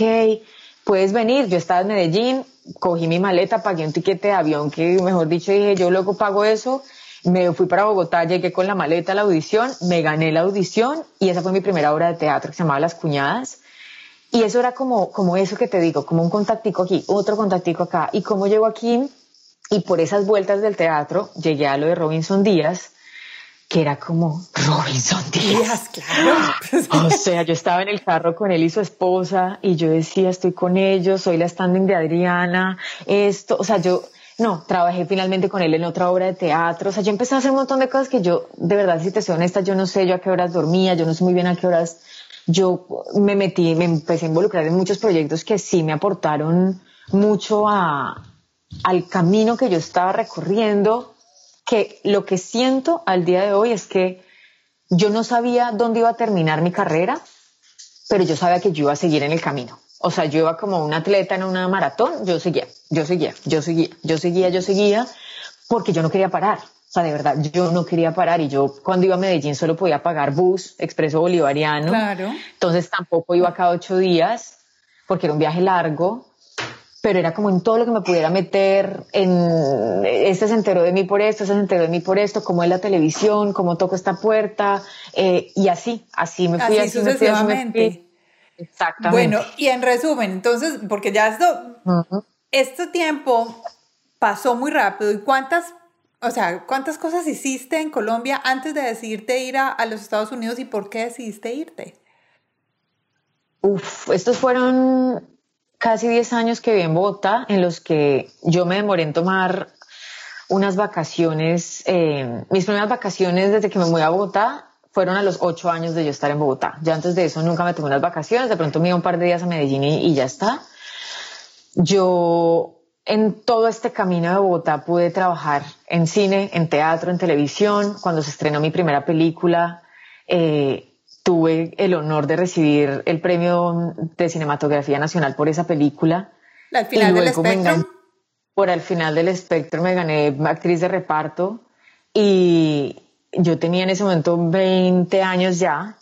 puedes venir. Yo estaba en Medellín, cogí mi maleta, pagué un tiquete de avión que, mejor dicho, dije, yo luego pago eso. Me fui para Bogotá, llegué con la maleta a la audición, me gané la audición y esa fue mi primera obra de teatro que se llamaba Las Cuñadas. Y eso era como, como eso que te digo, como un contactico aquí, otro contactico acá. Y cómo llego aquí, y por esas vueltas del teatro, llegué a lo de Robinson Díaz, que era como Robinson Díaz. claro. o sea, yo estaba en el carro con él y su esposa y yo decía, estoy con ellos, soy la standing de Adriana, esto, o sea, yo, no, trabajé finalmente con él en otra obra de teatro, o sea, yo empecé a hacer un montón de cosas que yo, de verdad, si te soy honesta, yo no sé yo a qué horas dormía, yo no sé muy bien a qué horas, yo me metí, me empecé a involucrar en muchos proyectos que sí me aportaron mucho a, al camino que yo estaba recorriendo que lo que siento al día de hoy es que yo no sabía dónde iba a terminar mi carrera, pero yo sabía que yo iba a seguir en el camino. O sea, yo iba como un atleta en una maratón, yo seguía, yo seguía, yo seguía, yo seguía, yo seguía, porque yo no quería parar. Sea, de verdad, yo no quería parar y yo cuando iba a Medellín solo podía pagar bus, expreso bolivariano. Claro. Entonces tampoco iba cada ocho días porque era un viaje largo pero era como en todo lo que me pudiera meter, en este se enteró de mí por esto, este se enteró de mí por esto, cómo es la televisión, cómo toco esta puerta, eh, y así, así me fui, así, sucesivamente. Exactamente. Bueno, y en resumen, entonces, porque ya esto, este tiempo pasó muy rápido, ¿y cuántas, o sea, cuántas cosas hiciste en Colombia antes de decidirte ir a, los Estados Unidos y por qué decidiste irte? Uf, estos fueron casi 10 años que viví en Bogotá, en los que yo me demoré en tomar unas vacaciones. Eh, mis primeras vacaciones desde que me mudé a Bogotá fueron a los 8 años de yo estar en Bogotá. Ya antes de eso nunca me tomé unas vacaciones, de pronto me iba un par de días a Medellín y, ya está. Yo en todo este camino de Bogotá pude trabajar en cine, en teatro, en televisión. Cuando se estrenó mi primera película, eh, tuve el honor de recibir el premio de cinematografía nacional por esa película. Al final del espectro. Por al final del espectro me gané actriz de reparto y yo tenía en ese momento 20 años ya.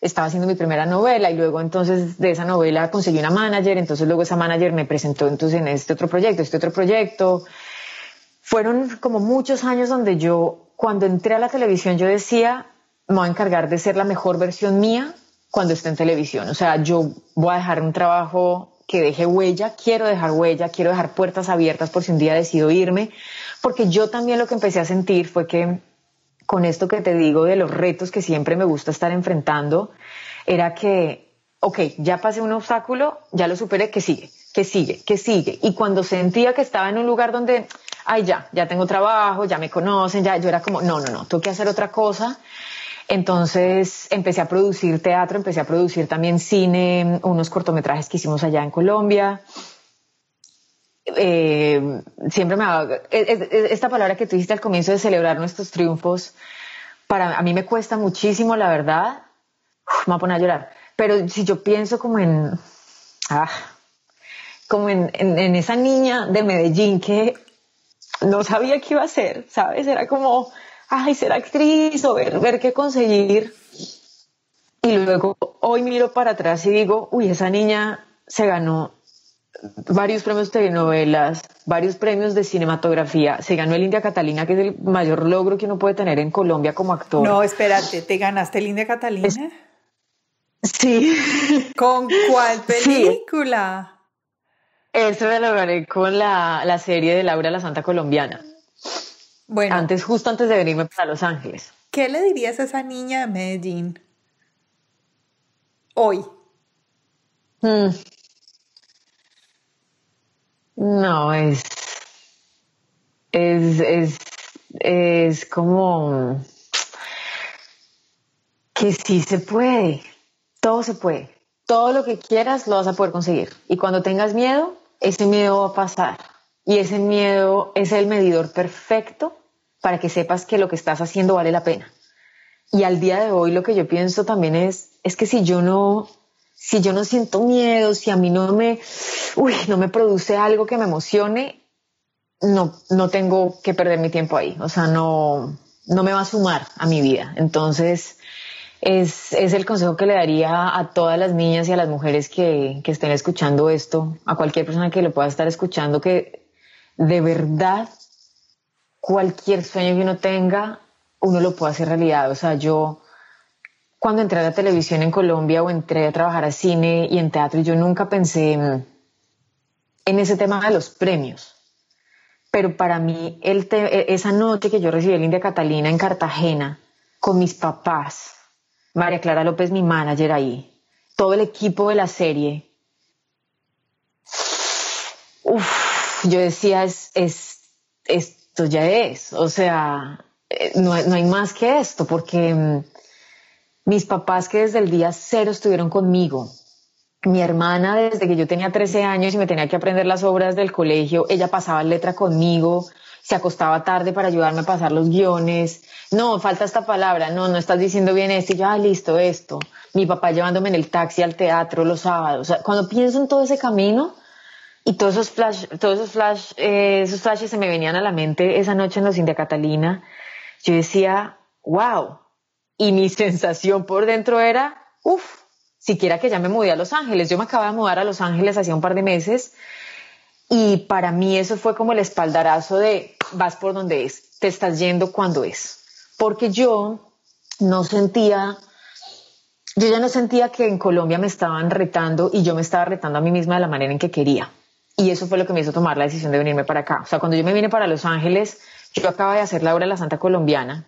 Estaba haciendo mi primera novela y luego entonces de esa novela conseguí una manager, entonces luego esa manager me presentó entonces en este otro proyecto, este otro proyecto. Fueron como muchos años donde yo, cuando entré a la televisión, yo decía, me voy a encargar de ser la mejor versión mía cuando esté en televisión. O sea, yo voy a dejar un trabajo que deje huella, quiero dejar huella, quiero dejar puertas abiertas por si un día decido irme, porque yo también lo que empecé a sentir fue que con esto que te digo de los retos que siempre me gusta estar enfrentando, era que, ok, ya pasé un obstáculo, ya lo superé, que sigue, que sigue, que sigue. Y cuando sentía que estaba en un lugar donde, ay, ya, ya tengo trabajo, ya me conocen, ya, yo era como, no, no, no, tengo que hacer otra cosa. Entonces empecé a producir teatro, empecé a producir también cine, unos cortometrajes que hicimos allá en Colombia. Eh, siempre me e, esta palabra que tú al comienzo de celebrar nuestros triunfos, para a mí me cuesta muchísimo, la verdad. me voy a poner a llorar. Pero si yo pienso como en, ah, como en, en esa niña de Medellín que no sabía qué iba a hacer, ¿sabes? Era como, ay, ser actriz o ver, ver qué conseguir. Y luego hoy miro para atrás y digo, uy, esa niña se ganó varios premios de telenovelas, varios premios de cinematografía. Se ganó el India Catalina, que es el mayor logro que uno puede tener en Colombia como actor. No, espérate, ¿te ganaste el India Catalina? Sí. ¿Con cuál película? Eso me lo gané con la, la serie de Laura la Santa Colombiana. Bueno. Antes, justo antes de venirme para Los Ángeles. ¿Qué le dirías a esa niña de Medellín hoy? Hmm. No, es, es, es, es como que sí se puede, todo se puede, todo lo que quieras lo vas a poder conseguir. Y cuando tengas miedo, ese miedo va a pasar. Y ese miedo es el medidor perfecto para que sepas que lo que estás haciendo vale la pena. Y al día de hoy lo que yo pienso también es, es que si yo no, si yo no siento miedo, si a mí no me, uy, no me produce algo que me emocione, no, no tengo que perder mi tiempo ahí, o sea, no, no me va a sumar a mi vida. Entonces, es, el consejo que le daría a todas las niñas y a las mujeres que, que estén escuchando esto, a cualquier persona que lo pueda estar escuchando, que de verdad cualquier sueño que uno tenga, uno lo puede hacer realidad. O sea, yo cuando entré a la televisión en Colombia o entré a trabajar a cine y en teatro, yo nunca pensé en, ese tema de los premios. Pero para mí, el esa noche que yo recibí el India Catalina en Cartagena, con mis papás, María Clara López, mi manager ahí, todo el equipo de la serie. Uf, yo decía, es, es, esto ya es, o sea, eh, no, no hay más que esto, porque mm, mis papás que desde el día cero estuvieron conmigo, mi hermana desde que yo tenía 13 años y me tenía que aprender las obras del colegio, ella pasaba letra conmigo, se acostaba tarde para ayudarme a pasar los guiones. No, falta esta palabra, no, no estás diciendo bien esto. Y yo, ah, listo, esto. Mi papá llevándome en el taxi al teatro los sábados. O sea, cuando pienso en todo ese camino y todos esos flash, todos esos flash, eh, esos flashes se me venían a la mente esa noche en los India Catalina, yo decía, wow. Y mi sensación por dentro era, uff, siquiera que ya me mudé a Los Ángeles. Yo me acababa de mudar a Los Ángeles hacía un par de meses y para mí eso fue como el espaldarazo de vas por donde es, te estás yendo cuando es. Porque yo no sentía, yo ya no sentía que en Colombia me estaban retando y yo me estaba retando a mí misma de la manera en que quería. Y eso fue lo que me hizo tomar la decisión de venirme para acá. O sea, cuando yo me vine para Los Ángeles, yo acababa de hacer la obra de la Santa Colombiana,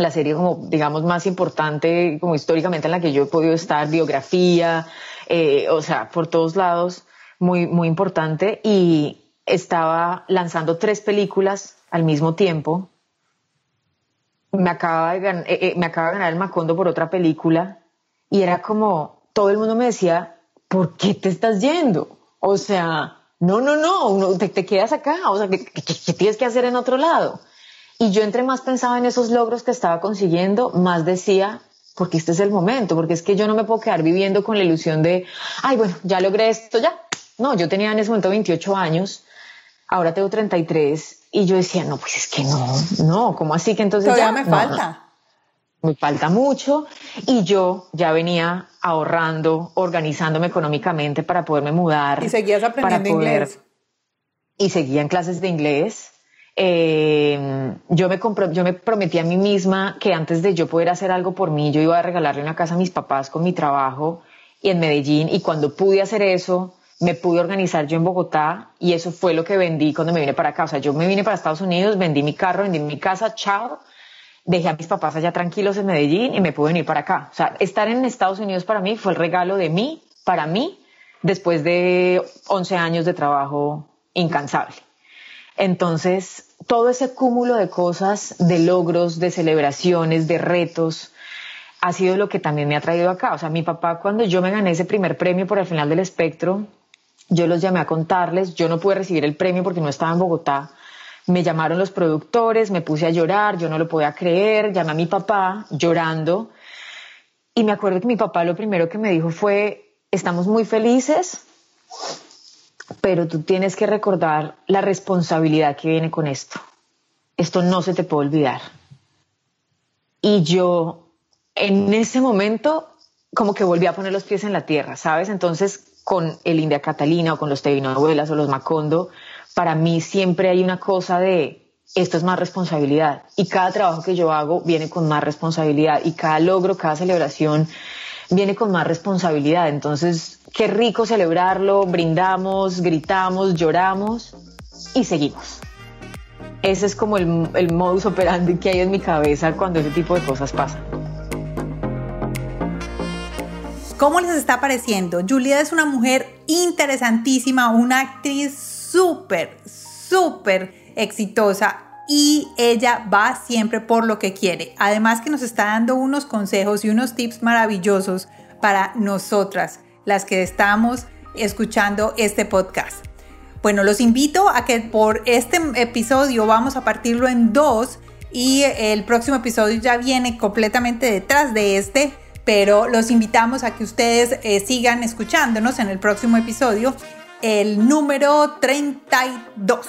la serie como, digamos, más importante, como históricamente en la que yo he podido estar, biografía, eh, o sea, por todos lados muy, muy importante y estaba lanzando tres películas al mismo tiempo. Me acaba, de eh, eh, me acaba de ganar el Macondo por otra película y era como, todo el mundo me decía, ¿por qué te estás yendo? O sea, no, no, no, te, te quedas acá, o sea, ¿qué, ¿qué, tienes que hacer en otro lado? Y yo entre más pensaba en esos logros que estaba consiguiendo, más decía, porque este es el momento, porque es que yo no me puedo quedar viviendo con la ilusión de, ay, bueno, ya logré esto, ya, no, yo tenía en ese momento 28 años, ahora tengo 33 y yo decía, no, pues es que no, no, ¿cómo así que entonces ya me falta? me falta mucho y yo ya venía ahorrando, organizándome económicamente para poderme mudar. ¿Y seguías aprendiendo inglés? Y seguía en clases de inglés. Eh, yo, me yo me prometí a mí misma que antes de yo poder hacer algo por mí, yo iba a regalarle una casa a mis papás con mi trabajo y en Medellín. Y cuando pude hacer eso, me pude organizar yo en Bogotá y eso fue lo que vendí cuando me vine para acá. O sea, yo me vine para Estados Unidos, vendí mi carro, vendí mi casa, chao, dejé a mis papás allá tranquilos en Medellín y me pude venir para acá. O sea, estar en Estados Unidos para mí fue el regalo de mí, para mí, después de 11 años de trabajo incansable. Entonces, todo ese cúmulo de cosas, de logros, de celebraciones, de retos, ha sido lo que también me ha traído acá. O sea, mi papá, cuando yo me gané ese primer premio por el final del espectro, yo los llamé a contarles, yo no pude recibir el premio porque no estaba en Bogotá. Me llamaron los productores, me puse a llorar, yo no lo podía creer, llamé a mi papá llorando. Y me acuerdo que mi papá lo primero que me dijo fue, estamos muy felices, pero tú tienes que recordar la responsabilidad que viene con esto. Esto no se te puede olvidar. Y yo en ese momento como que volví a poner los pies en la tierra, ¿sabes? Entonces con el India Catalina o con los Abuelas o los Macondo, para mí siempre hay una cosa de esto es más responsabilidad y cada trabajo que yo hago viene con más responsabilidad y cada logro, cada celebración viene con más responsabilidad. Entonces, qué rico celebrarlo, brindamos, gritamos, lloramos y seguimos. Ese es como el, modus operandi que hay en mi cabeza cuando ese tipo de cosas pasan. ¿Cómo les está pareciendo? Juliet es una mujer interesantísima, una actriz súper, súper exitosa y ella va siempre por lo que quiere. Además que nos está dando unos consejos y unos tips maravillosos para nosotras, las que estamos escuchando este podcast. Bueno, los invito a que por este episodio vamos a partirlo en dos y el próximo episodio ya viene completamente detrás de este pero los invitamos a que ustedes eh, sigan escuchándonos en el próximo episodio, el número 32.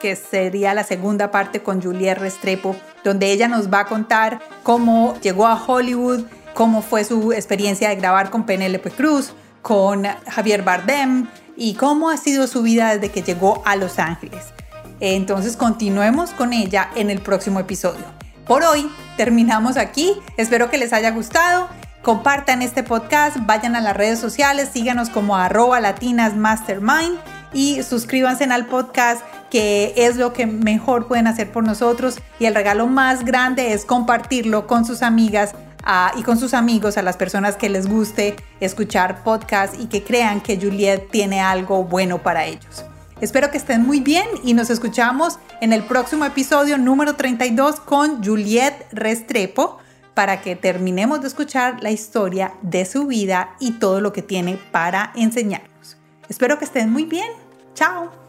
que sería la segunda parte con Juliette Restrepo, donde ella nos va a contar cómo llegó a Hollywood, cómo fue su experiencia de grabar con Penélope Cruz, con Javier Bardem y cómo ha sido su vida desde que llegó a Los Ángeles. Entonces continuemos con ella en el próximo episodio. Por hoy terminamos aquí, espero que les haya gustado. Compartan este podcast, vayan a las redes sociales, síganos como arroba latinasmastermind y suscríbanse al podcast que es lo que mejor pueden hacer por nosotros y el regalo más grande es compartirlo con sus amigas y con sus amigos, a las personas que les guste escuchar podcast y que crean que Juliet tiene algo bueno para ellos. Espero que estén muy bien y nos escuchamos en el próximo episodio número 32 con Juliet Restrepo para que terminemos de escuchar la historia de su vida y todo lo que tiene para enseñarnos. Espero que estén muy bien. Chao.